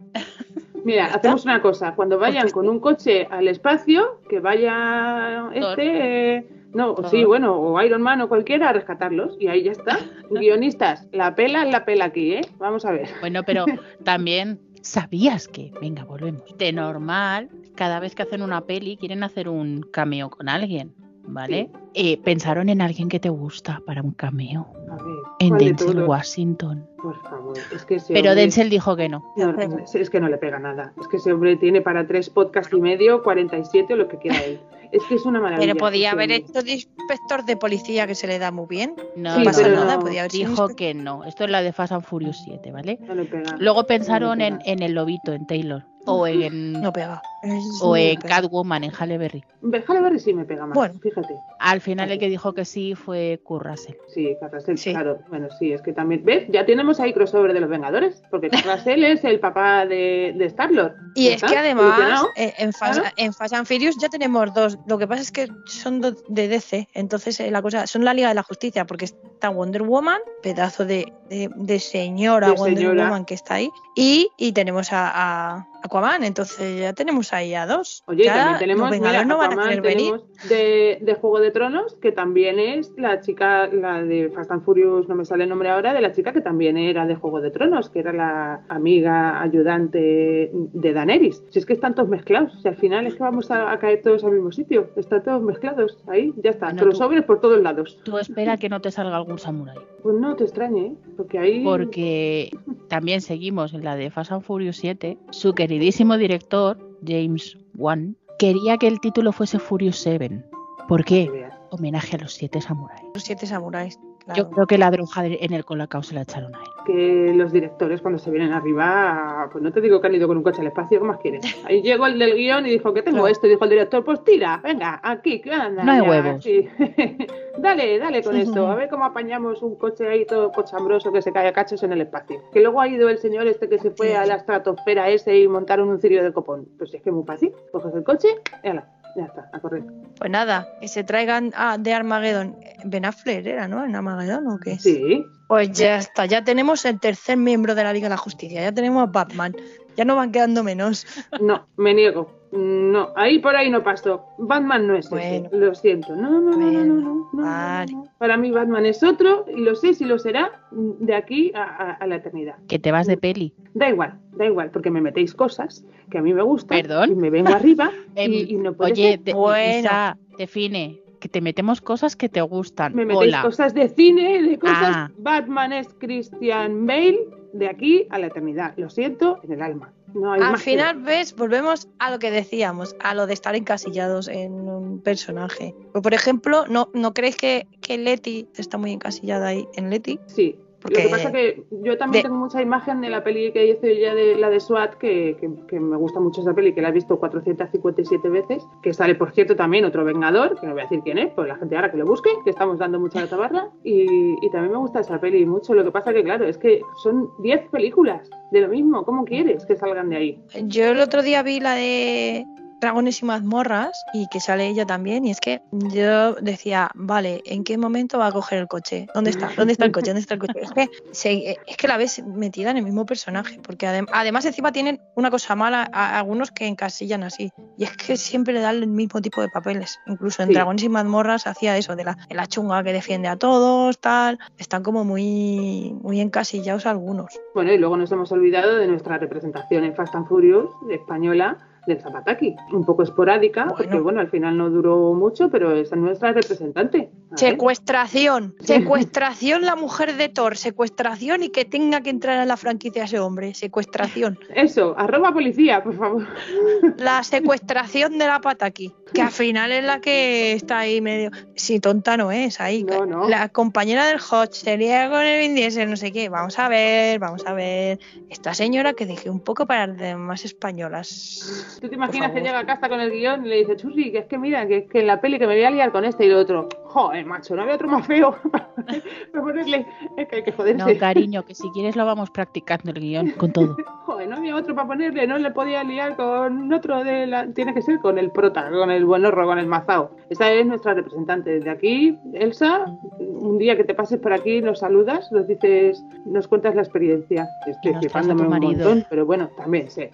Mira, hacemos una cosa. Cuando vayan Porque con un coche al espacio, que vaya Thor. este, eh, no, sí, bueno, o Iron Man o cualquiera a rescatarlos y ahí ya está. Guionistas, la pela, la pela aquí, ¿eh? Vamos a ver. Bueno, pero también sabías que, venga, volvemos. De normal, cada vez que hacen una peli quieren hacer un cameo con alguien, ¿vale? Eh, pensaron en alguien que te gusta para un cameo. A ver, En ¿cuál de Denzel? Washington. Por favor, es que ese Pero hombre- Denzel dijo que no. No, es- es que no le pega nada. Es que ese hombre tiene para tres podcasts y medio, 47 o lo que quiera él. Es que es una maravilla. Pero podía haber hecho de inspector de policía que se le da muy bien. No, Sí, No pasa nada, no, podía haber sido dijo que no. Esto es la de Fast and Furious 7, ¿vale? No. Luego pensaron en el lobito, en Taylor. O en, No pega. Es- o en pega. Catwoman, en Halle Berry. Halle Berry sí me pega más, Bueno. fíjate. Al final el que dijo que sí fue Kurt Russell. Sí, Carrasel, Sí. claro. Bueno, sí, es que también. ¿Ves? Ya tenemos ahí crossover de los Vengadores. Porque Carrasel es el papá de, de Star-Lord. Y Ya es está, que además solucionado. eh, en, Fast, Claro. en Fast and Furious ya tenemos dos. Lo que pasa es que son dos de DC, entonces eh, la cosa son la Liga de la Justicia, porque está Wonder Woman, pedazo de, de- de señora De Wonder señora. Woman que está ahí, y, y tenemos a, a Aquaman, entonces ya tenemos ahí a dos. Oye, y Ya también tenemos, los mira, no van Aquaman, tenemos de, de Juego de Tronos, que también es la chica, la de Fast and Furious, no me sale el nombre ahora, de la chica que también era de Juego de Tronos, que era la amiga ayudante de Daenerys. Si es que están todos mezclados, si al final es que vamos a, a caer todos al mismo sitio, están todos mezclados, ahí, ya está, Bueno, tú- crossovers por todos lados. Tú espera que no te salga algún samurái. Pues no te extrañe, ¿eh? porque ahí... Porque también seguimos en la de Fast and Furious 7. Su queridísimo director, James Wan, quería que el título fuese Furious 7. ¿Por qué? Homenaje a los siete samuráis. Los siete samuráis. Claro. Yo creo que la droga en el colacao se la echaron a él. que los directores cuando se vienen arriba, pues no te digo que han ido con un coche al espacio, ¿qué más quieres? Ahí llegó el del guion y dijo que tengo Claro. esto, y dijo el director, pues tira, venga, aquí, que anda. No hay ya, huevos. sí. dale, dale con esto, a ver cómo apañamos un coche ahí todo cochambroso que se cae a cachos en el espacio. Que luego ha ido el señor este que se fue a la estratosfera ese y montaron un cirio de copón. Pues es que es muy fácil, coges el coche y ala, ya está, a correr. Pues nada, que se traigan a, de Armageddon. Ben Affleck era, ¿no? ¿En Armageddon o qué? Sí, Pues ya está, ya tenemos el tercer miembro de la Liga de la Justicia, ya tenemos a Batman, ya no van quedando menos. no, me niego. No, ahí por ahí no paso. Batman no es Bueno. ese, lo siento. No, no, no, no, no, Bueno, no, no, no, vale. no. Para mí Batman es otro y lo sé si lo será de aquí a, a- a la eternidad. Que te vas de peli. Da igual, da igual, porque me metéis cosas que a mí me gustan ¿Perdón? y me vengo arriba Em, y, y no puede Oye, ser. de- Bueno. Isa, define. Que te metemos cosas que te gustan. Me metéis Hola. cosas de cine, de cosas. Ah. Batman es Christian Bale de aquí a la eternidad. Lo siento en el alma. No hay Al más que final, ves, volvemos a lo que decíamos, a lo de estar encasillados en un personaje. Pues, por ejemplo, ¿no, ¿no creéis que, que Letty está muy encasillada ahí en Letty? Sí. Porque- Lo que pasa que yo también de- tengo mucha imagen de la peli que hice ya de la de SWAT, que, que- que me gusta mucho esa peli, que la he visto 457 veces, que sale, por cierto, también otro Vengador, que no voy a decir quién es, pues la gente ahora que lo busque, que estamos dando mucha la tabarra, y, y también me gusta esa peli mucho. Lo que pasa que, claro, es que son 10 películas de lo mismo. ¿Cómo quieres que salgan de ahí? Yo el otro día vi la de Dragones y mazmorras y que sale ella también y es que yo decía, vale, ¿en qué momento va a coger el coche? ¿Dónde está? ¿Dónde está el coche? ¿Dónde está el coche? Es que, se- es que la ves metida en el mismo personaje porque adem- además encima tienen una cosa mala a algunos que encasillan así y es que siempre le dan el mismo tipo de papeles. Incluso en Sí. Dragones y mazmorras hacía eso de la, de la chunga que defiende a todos, tal. Están como muy, muy encasillados algunos. Bueno, y luego nos hemos olvidado de nuestra representación en Fast and Furious española del Zapataki. Un poco esporádica, porque Bueno. al final no duró mucho, pero es nuestra representante. A ver. Secuestración, secuestración la mujer de Thor, secuestración y que tenga que entrar a la franquicia ese hombre, secuestración. Eso, arroba policía, por favor. La secuestración de la Pataki, que al final es la que está ahí medio... Sí, tonta no es, ahí. No, no. La compañera del Hot sería con el Vin Diesel, no sé qué. Vamos a ver, vamos a ver. Esta señora que dije un poco para las demás españolas. ¿Tú te imaginas que llega a casa con el guion y le dice, Churri, que es que mira, que, que en la peli que me voy a liar con este y el otro? Joder, macho, no había otro más feo para ponerle. Es que hay que No, joderse. cariño, que si quieres lo vamos practicando el guion con todo. Joder, no había otro para ponerle, no le podía liar con otro de la... Tiene que ser con el prota, con el buenorro, con el mazao. Esa es nuestra representante. Desde aquí, Elsa, un día que te pases por aquí, nos saludas, nos dices, nos cuentas la experiencia. Estoy flipándome un montón, pero bueno, también sé.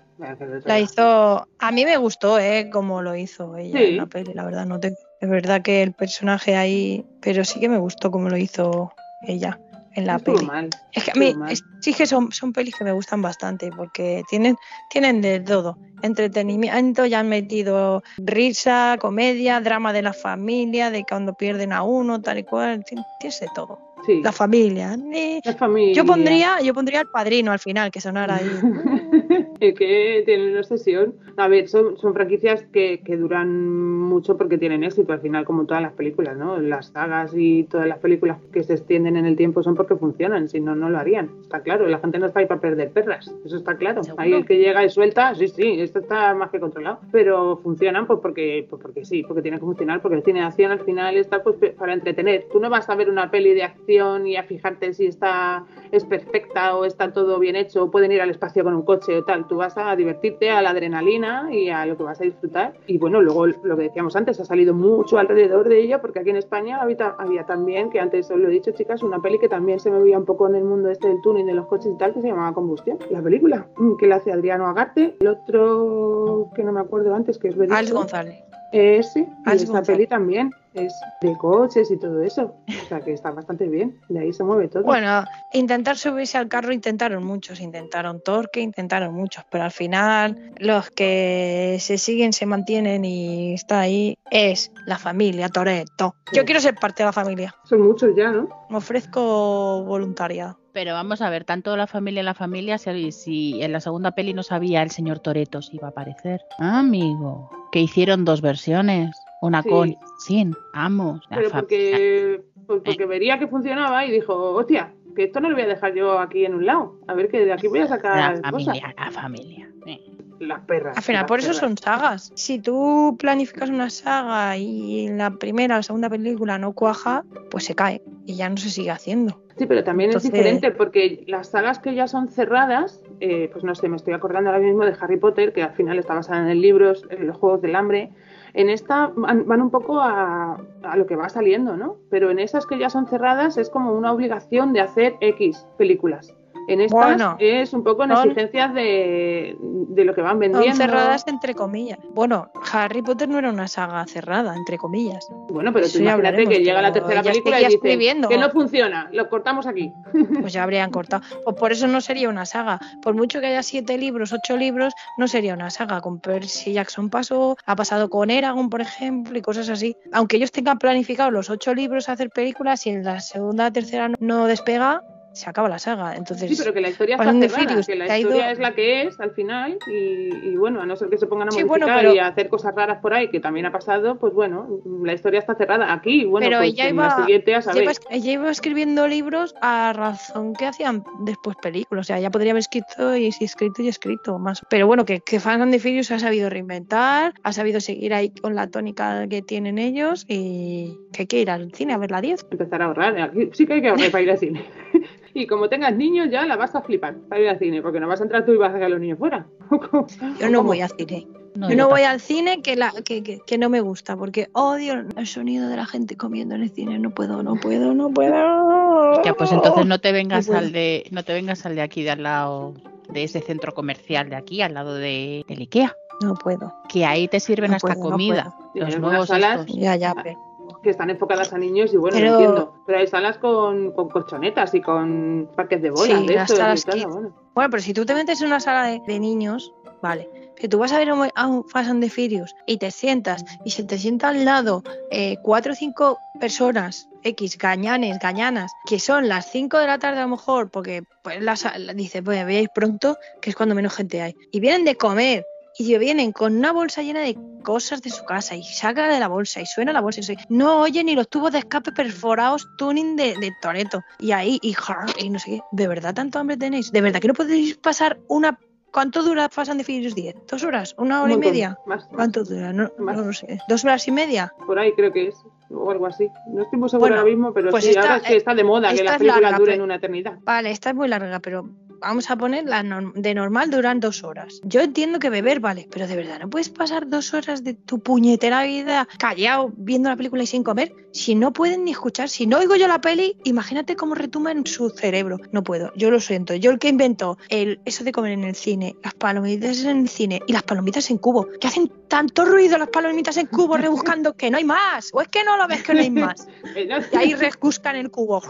La hizo... A mí me gustó, ¿eh? Como lo hizo ella Sí. en la peli, la verdad. No te... Es verdad que el personaje ahí... Pero sí que me gustó como lo hizo ella en la estuvo peli. mal. Es que a mí es- sí que son, son pelis que me gustan bastante porque tienen, tienen de todo. Entretenimiento, ya han metido risa, comedia, drama de la familia, de cuando pierden a uno, tal y cual. tien- Tienes de todo. Sí. La familia. eh. La familia. Yo pondría, yo pondría el padrino al final, que sonara ahí. Es que tienen una obsesión. A ver, son, son franquicias que, que duran mucho porque tienen éxito al final, como todas las películas, ¿no? Las sagas y todas las películas que se extienden en el tiempo son porque funcionan, si no, no lo harían. Está claro, la gente no está ahí para perder perras, eso está claro. ¿Seguro? Ahí el que llega y suelta, sí, sí, esto está más que controlado. Pero funcionan pues porque, pues porque sí, porque tiene que funcionar, porque el cine de acción al final está pues para entretener. Tú no vas a ver una peli de acción y a fijarte si está es perfecta o está todo bien hecho o pueden ir al espacio con un coche o tal. Tú vas a divertirte a la adrenalina y a lo que vas a disfrutar. Y bueno, luego lo que decíamos antes, ha salido mucho alrededor de ello porque aquí en España había, había también, que antes os lo he dicho chicas, una peli que también se movía un poco en el mundo este del tuning de los coches y tal, que se llamaba Combustión, la película, mm, que la hace Adriano Agarte. El otro que no me acuerdo antes, que es Alex González. eh, sí, y Alex esta González. peli también es de coches y todo eso. O sea que está bastante bien. De ahí se mueve todo. Bueno, intentar subirse al carro intentaron muchos, intentaron Torque, intentaron muchos, pero al final los que se siguen, se mantienen y está ahí es la familia Toretto. Yo Sí. quiero ser parte de la familia, Son muchos ya, ¿no? me ofrezco voluntariado. Pero vamos a ver, tanto la familia la familia, si, si en la segunda peli no sabía el señor Toreto si iba a aparecer. Ah, amigo, que hicieron dos versiones, una Sí. con sin, vamos. la Pero familia. porque, pues porque vería que funcionaba y dijo, hostia, que esto no lo voy a dejar yo aquí en un lado. A ver que de aquí voy a sacar La cosas. familia, la familia. eh. Las perras. Al final, por eso son sagas. Si tú planificas una saga y en la primera o segunda película no cuaja, pues se cae y ya no se sigue haciendo. Sí, pero también Entonces- es diferente porque las sagas que ya son cerradas, eh, pues no sé, me estoy acordando ahora mismo de Harry Potter, que al final está basada en libros, en los Juegos del Hambre. En esta van, un poco a, a lo que va saliendo, ¿no? Pero en esas que ya son cerradas es como una obligación de hacer X películas. En estas Bueno, es un poco en exigencias de, de lo que van Son vendiendo. cerradas entre comillas. Bueno, Harry Potter no era una saga cerrada, entre comillas. Bueno, pero tú imagínate que llega la tercera película y seguía dice escribiendo. que no funciona, lo cortamos aquí. Pues ya habrían cortado. Pues por eso no sería una saga. Por mucho que haya siete libros, ocho libros, no sería una saga. Con Percy Jackson pasó, ha pasado con Eragon, por ejemplo, y cosas así. Aunque ellos tengan planificado los ocho libros a hacer películas y en la segunda o tercera no despega, se acaba la saga. Entonces, Sí, pero que la historia está cerrada, Furious, que la ha ido- historia es la que es al final y, y bueno, a no ser que se pongan a Sí, modificar bueno, pero- y a hacer cosas raras por ahí, que también ha pasado, pues bueno, la historia está cerrada. Aquí, bueno, Pero pues ella en iba- la siguiente a saber. ella iba escribiendo libros a razón que hacían después películas. O sea, ya podría haber escrito y escrito y escrito más. Pero bueno, que, que Fast and the Furious ha sabido reinventar, ha sabido seguir ahí con la tónica que tienen ellos y que hay que ir al cine a ver la 10. Empezar a ahorrar. Aquí sí que hay que ahorrar para ir al cine. y como tengas niños ya la vas a flipar para ir al cine, porque no vas a entrar tú y vas a dejar a los niños fuera. Yo no voy al cine. No, Yo yo no voy al cine que, la, que, que, que no me gusta, porque odio el sonido de la gente comiendo en el cine. No puedo, no puedo, no puedo. Ya, pues entonces no te vengas No al de, no te vengas al de aquí de al lado de ese centro comercial de aquí, al lado de del Ikea, No puedo. que ahí te sirven No hasta puedo, no comida. Los nuevos salas. Ya, ya, pero. Que están enfocadas a niños y bueno, Pero- lo entiendo. Pero hay salas con, con colchonetas y con parques de bolas. Sí, de salas bueno. Bueno, pero si tú te metes en una sala de, de niños, vale. Si tú vas a ver a un Fast and the Furious y te sientas y se te sienta al lado eh, cuatro o cinco personas, X, gañanes, gañanas, que son las 5 de la tarde a lo mejor, porque pues las, la- dice, pues veáis pronto, que es cuando menos gente hay, y vienen de comer. Y vienen con una bolsa llena de cosas de su casa y saca de la bolsa y suena la bolsa y se- no oye ni los tubos de escape perforados tuning de, de Toreto. Y ahí, y, y no sé qué. ¿De verdad tanto hambre tenéis? ¿De verdad que no podéis pasar una... ¿Cuánto dura Fast and the Furious 10? ¿Dos horas? ¿Una hora y Un montón. media? Más, más. ¿Cuánto dura? No, Más. sé. ¿Dos horas y media? Por ahí creo que es, o algo así. No estoy muy segura Bueno, ahora mismo, pero pues sí, esta- ahora es que está de moda que las películas larga, duren pero- una eternidad. Vale, esta es muy larga, pero vamos a poner la norm- de normal duran dos horas. Yo entiendo que beber vale, pero de verdad no puedes pasar dos horas de tu puñetera vida callado viendo la película y sin comer. Si no pueden ni escuchar, si no oigo yo la peli, imagínate cómo retuma en su cerebro. No puedo, yo lo siento. Yo el que inventó el, eso de comer en el cine, las palomitas en el cine y las palomitas en cubo, que hacen tanto ruido las palomitas en cubo rebuscando que no hay más. ¿O es que no lo ves que no hay más? Y ahí rebuscan el cubo.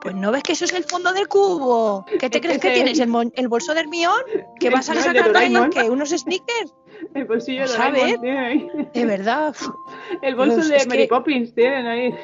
Pues no ves que eso es el fondo del cubo. ¿Qué te Es crees que tienes? ¿El, el bolso de Hermión? ¿Que vas a sacar ahí que unos sneakers? El bolsillo de ¿Sabes? Doraemon tiene ahí. De verdad. El bolso Dios, de Mary que- Poppins tienen ahí.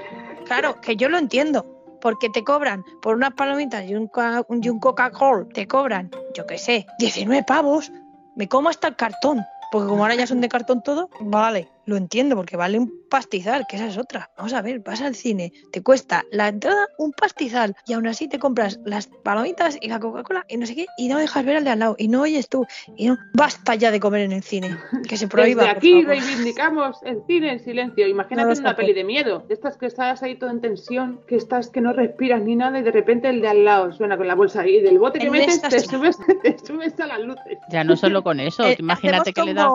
claro, que yo lo entiendo. Porque te cobran por unas palomitas y un, ca- y un Coca-Cola, te cobran, yo qué sé, 19 pavos. Me como hasta el cartón. Porque como ahora ya son de cartón todo, vale, lo entiendo, porque vale un pastizal, que esa es otra. Vamos a ver, vas al cine, te cuesta la entrada un pastizal y aún así te compras las palomitas y la Coca-Cola y no sé qué, y no dejas ver al de al lado, y no oyes tú, y no, basta ya de comer en el cine, que se prohíba. Desde aquí reivindicamos el cine en silencio. Imagínate No una peli de miedo, de estas que estás ahí todo en tensión, que estás que no respiras ni nada y de repente el de al lado suena con la bolsa y del bote que En metes te subes, te subes a las luces. Ya no solo con eso, Eh, imagínate que le da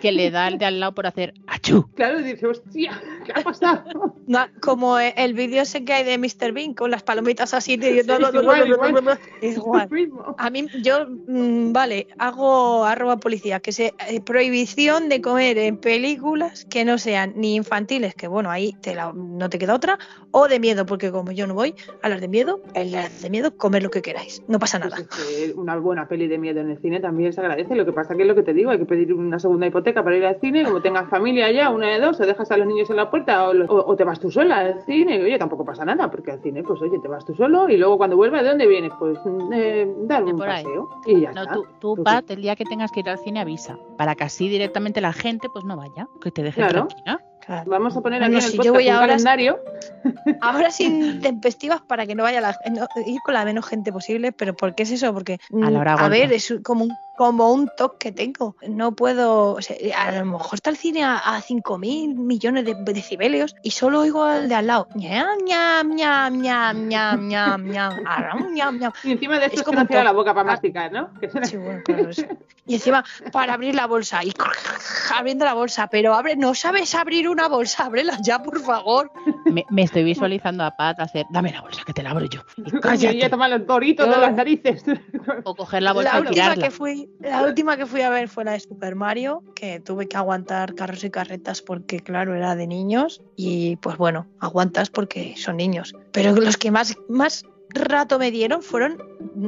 que le da el de al lado por hacer achú. Claro, y dices, hostia, ¿qué ha pasado? No, como el vídeo ese que hay de Mr. Bean con las palomitas así. de- Sí, igual, igual. Igual. Lo mismo. A mí, yo, mm, vale, hago arroba policía, que se eh, prohibición de comer en películas que no sean ni infantiles, que bueno, ahí te la- no te queda otra, o de miedo, porque como yo no voy a las de miedo, en las de miedo, comer lo que queráis, no pasa nada. Pues es que una buena peli de miedo en el cine también se agradece. Lo que pasa que es lo que te digo, hay que pedir una segunda para ir al cine, como tengas familia ya, una de dos, o dejas a los niños en la puerta o, lo- o- o te vas tú sola al cine. Y, oye, tampoco pasa nada, porque al cine, pues oye, te vas tú solo y luego cuando vuelvas, ¿de dónde vienes? Pues eh, dar un ahí. paseo y ya No, está. tú, tú, Pues Pat, el día que tengas que ir al cine avisa, para que así directamente la gente pues no vaya, que te dejen Claro. tranquila. Claro. Vamos a poner No, aquí no, en el si podcast yo voy un ahora- calendario. Ahora sin tempestivas para que no vaya la no, ir con la menos gente posible, pero ¿por qué es eso? Porque A la hora mm, a ver, es como un, como un toque que tengo. No puedo, o sea, a lo mejor está el cine a, a 5.000 millones de decibelios y solo oigo al de al lado. Ñam, ñam, ñam, ñam, ñam, ñam, ñam, ñam, ñam. Y encima de esto Es es, como que no la boca para Ah. masticar, ¿no? Sí, bueno, claro, eso. Y encima para abrir la bolsa y abriendo la bolsa, pero abre, no sabes abrir una bolsa, ábrela ya, por favor. Me, me estoy visualizando a Pat hacer, dame la bolsa que te la abro yo. Y Coño, cállate. ya toma los doritos de las narices. O coger la bolsa la y última tirarla. que fui la última que fui a ver fue la de Super Mario que tuve que aguantar carros y carretas porque claro era de niños y pues bueno aguantas porque son niños. Pero los que más más rato me dieron fueron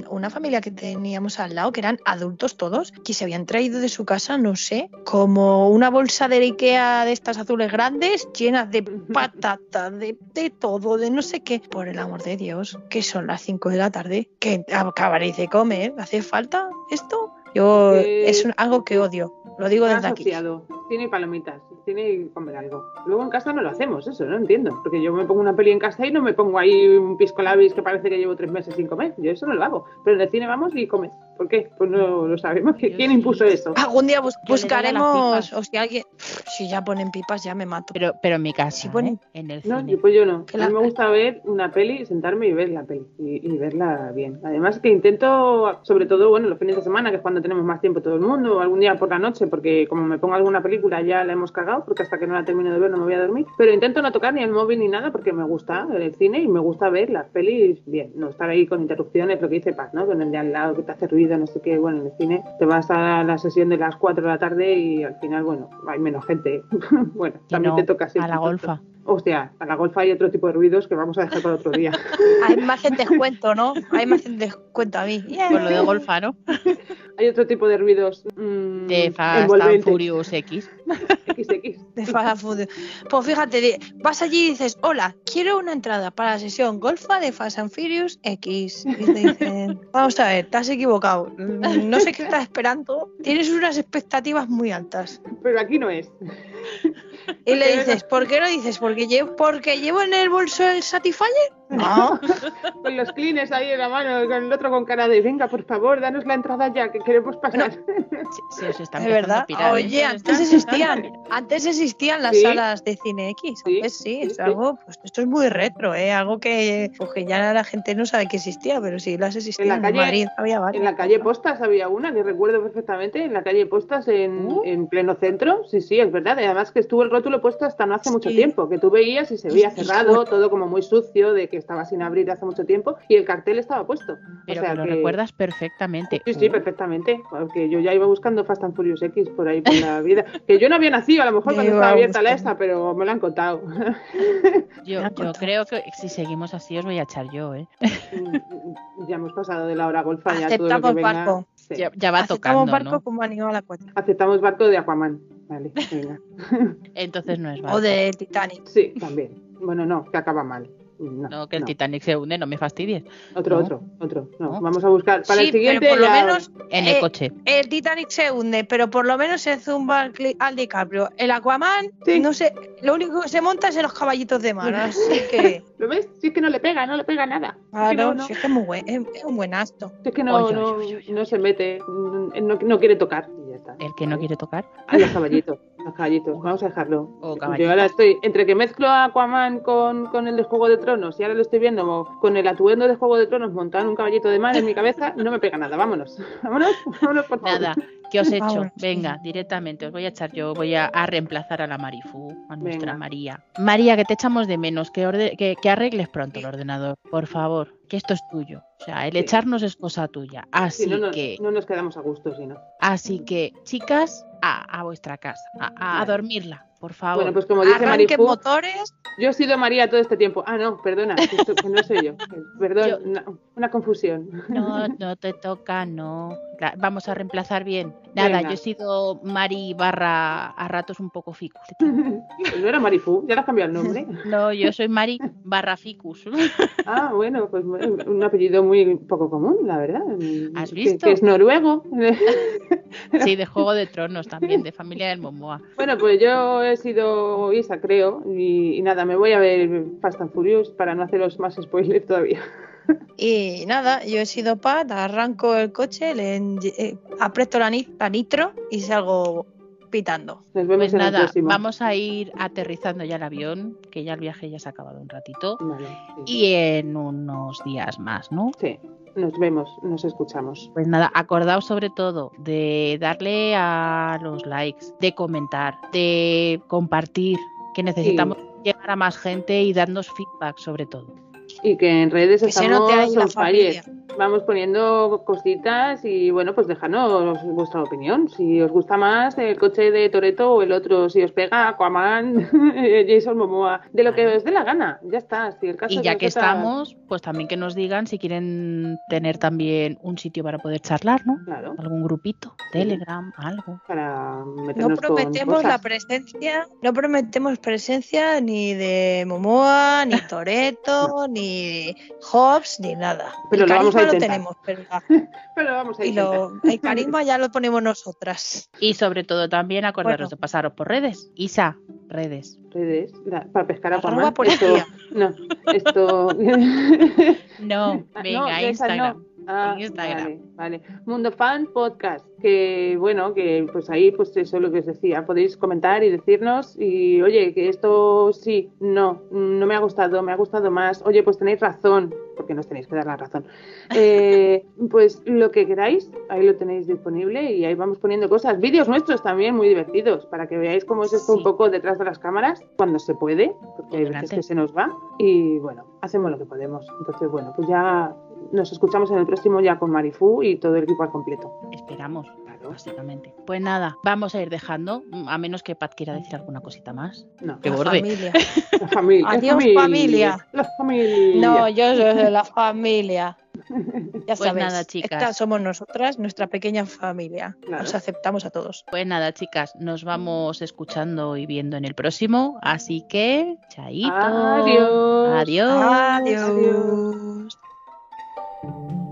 una familia que teníamos al lado que eran adultos todos que se habían traído de su casa no sé como una bolsa de Ikea de estas azules grandes llenas de patatas de, de todo de no sé qué. Por el amor de Dios que son las 5 de la tarde que acabaréis de comer hace falta esto yo Eh, es un- algo que odio lo digo desde aquí asociado. Cine y palomitas. Cine y comer algo. Luego en casa no lo hacemos, eso, no entiendo. Porque yo me pongo una peli en casa y no me pongo ahí un pisco labis que parece que llevo tres meses sin comer. Yo eso no lo hago. Pero en el cine vamos y comes. ¿Por qué? Pues no lo sabemos. Yo ¿Quién sí. impuso eso? algún día bus- buscaremos pipas. o si alguien si ya ponen pipas ya me mato Pero, pero en mi casa, Sí, bueno. ¿eh? en el No, cine. yo, pues yo no. Que A mí la- me gusta ver una peli, sentarme y ver la peli. Y, y verla bien. Además que intento, sobre todo, bueno, los fines de semana, que es cuando tenemos más tiempo todo el mundo, o algún día por la noche, porque como me pongo alguna película ya la hemos cagado, porque hasta que no la termino de ver no me voy a dormir. Pero intento no tocar ni el móvil ni nada, porque me gusta el cine y me gusta ver las pelis bien. No estar ahí con interrupciones, lo que dice Paz, ¿no? Con el de al lado que te hace ruido, no sé qué. Bueno, en el cine te vas a la sesión de las 4 de la tarde y al final, bueno, hay menos gente. bueno, también no, te toca a la golfa. Hostia, a la golfa hay otro tipo de ruidos que vamos a dejar para otro día. ahí me hacen descuento no ahí me hacen descuento a mí Con lo de golfa, ¿no? hay otro tipo de ruidos mm, De Fast and. Furious X. XX. de Fast and Furious. Pues fíjate, vas allí y dices, hola, quiero una entrada para la sesión golfa de Fast and Furious X. Y te dicen, vamos a ver, te has equivocado. No sé qué estás esperando. Tienes unas expectativas muy altas. Pero aquí no es. Y le dices, ¿por qué lo dices? ¿Porque llevo, porque llevo en el bolso el Satisfyer? No. Con los clines ahí en la mano, con el otro con cara de venga, por favor, danos la entrada ya, que queremos pasar. Se, se os está De empezando verdad. pirar, ¿eh? Oye, os antes existían, antes existían las Sí. salas de cine X. Sí, Antes sí, sí, es sí. algo, pues esto es muy retro, ¿eh? Algo que, pues, que ya la gente no sabe que existía, pero sí las existían. En, calle- Madrid había varias. En la calle Postas había una que recuerdo perfectamente, en la calle Postas en, Uh. en pleno centro, sí, sí, es verdad, además que estuvo el rótulo puesto hasta no hace mucho Sí. tiempo, que tú veías y se veía cerrado, todo como muy sucio, de que estaba sin abrir hace mucho tiempo, y el cartel estaba puesto. Pero o sea que lo que- recuerdas perfectamente. Sí, sí, perfectamente, porque yo ya iba buscando Fast and Furious X por ahí por la vida, que yo no había nacido a lo mejor Yo cuando estaba abierta la esta, pero me lo han contado. Yo, creo que si seguimos así os voy a echar yo, ¿eh? ya hemos pasado de la hora golfa, ya todo lo que venga. barco. Sí. Ya, ya va Aceptamos tocando, barco ¿no? como animal acuático. Aceptamos barco de Aquaman. Vale, venga. Entonces no es barco. O de Titanic. Sí, también. Bueno, no, que acaba mal. No, No, que el no. Titanic se hunde, no me fastidies. Otro, no. otro, otro. No, No. vamos a buscar. Para Sí, el siguiente pero por lo ya- menos En eh, el coche. el Titanic se hunde, pero por lo menos se zumba al, cli- al DiCaprio. El Aquaman, Sí. no sé, lo único que se monta es en los caballitos de mar, así que... ¿Lo ves? Si es que no le pega, no le pega nada. Claro, no, no. si es que es, muy buen, es, es un buen acto. Si es que no, Oy, oy, no, oy, oy, no se mete, no, no quiere tocar y ya está. El que no quiere tocar. A los caballitos, caballitos, vamos a dejarlo. O Yo ahora estoy, entre que mezclo a Aquaman con, con el de Juego de Tronos y ahora lo estoy viendo con el atuendo de Juego de Tronos montado en un caballito de mar en mi cabeza, no me pega nada, vámonos, vámonos, vámonos por favor. Nada, ¿qué os he hecho? Venga, directamente, os voy a echar yo, voy a, a reemplazar a la Marifu, a nuestra Venga. María. María, que te echamos de menos, que, orde- que, que arregles pronto el ordenador, por favor, que esto es tuyo. O sea, el Sí. echarnos es cosa tuya. Así no, no, que, no nos quedamos a gusto, si no. así que, chicas, a, a vuestra casa, a, a dormirla, por favor. Bueno, pues como dice motores, yo he sido María todo este tiempo. Ah, no, perdona, que, esto- que no soy yo. Perdón, Yo- una, una confusión. No, no te toca, no. La- vamos a reemplazar bien. Nada, Venga. yo he sido Mari barra a ratos un poco ficus. Pues no era ya le has cambiado el nombre. No, yo soy Mari barra ficus. Ah, bueno, pues un apellido muy poco común, la verdad. ¿Has Que- visto? Que, es noruego. Sí, de Juego de Tronos también, de familia del Momoa. Bueno, pues yo he sido Isa, creo, y, y nada, me voy a ver Fast and Furious para no haceros más spoilers todavía. Y nada, yo he sido Pat, arranco el coche, le eh, aprieto la, ni- la nitro y salgo pitando. Nos vemos Pues en el nada, próximo. vamos a ir aterrizando ya el avión, que ya el viaje ya se ha acabado un ratito. Vale, sí. Y en unos días más, ¿no? Sí, nos vemos, nos escuchamos. Pues nada, acordaos sobre todo de darle a los likes, de comentar, de compartir, que necesitamos llegar a más gente y darnos feedback sobre todo. Y que en redes Que se estamos note ahí la on fire. familia. Vamos poniendo cositas y bueno, pues dejadnos vuestra opinión. Si os gusta más el coche de Toreto o el otro, si os pega Aquaman, Jason Momoa, de lo que os dé la gana, ya está. Si el caso Y es ya que estamos, pues también que nos digan si quieren tener también un sitio para poder charlar, ¿no? Claro, Algún grupito, Telegram, algo. para No prometemos la presencia, no prometemos presencia ni de Momoa, ni Toreto, ni Hobbs, ni nada. Pero el lo vamos a carisma lo tenemos, pero la- Pero vamos a y lo, el carisma ya lo ponemos nosotras. Y sobre todo también acordaros Bueno. de pasaros por redes. Isa, redes. redes la- para pescar a Arroba. Esto, no, esto. No, Ah, venga, no, de esas Instagram. no. Ah, En Instagram. Vale, vale. Mundo Fan Podcast, que bueno, que pues ahí pues eso es lo que os decía, podéis comentar y decirnos y oye, que esto sí, no, no me ha gustado, me ha gustado más, oye, pues tenéis razón, porque nos tenéis que dar la razón. Eh, pues lo que queráis, ahí lo tenéis disponible y ahí vamos poniendo cosas, vídeos nuestros también muy divertidos, para que veáis cómo es esto Sí. un poco detrás de las cámaras, cuando se puede, porque hay veces que se nos va y bueno, hacemos lo que podemos. Entonces, bueno, pues ya nos escuchamos en el próximo ya con Marifu y todo el equipo al completo. Esperamos, Claro. básicamente. Pues nada, vamos a ir dejando, a menos que Pat quiera decir alguna cosita más. No, La borde. familia. la familia. Adiós, familia. La familia. No, yo soy de la familia. Ya Pues sabéis, nada, chicas. Estas somos nosotras, nuestra pequeña familia. Claro. Os aceptamos a todos. Pues nada, chicas, nos vamos escuchando y viendo en el próximo. Así que, chaito. Adiós. Adiós. Adiós. thank you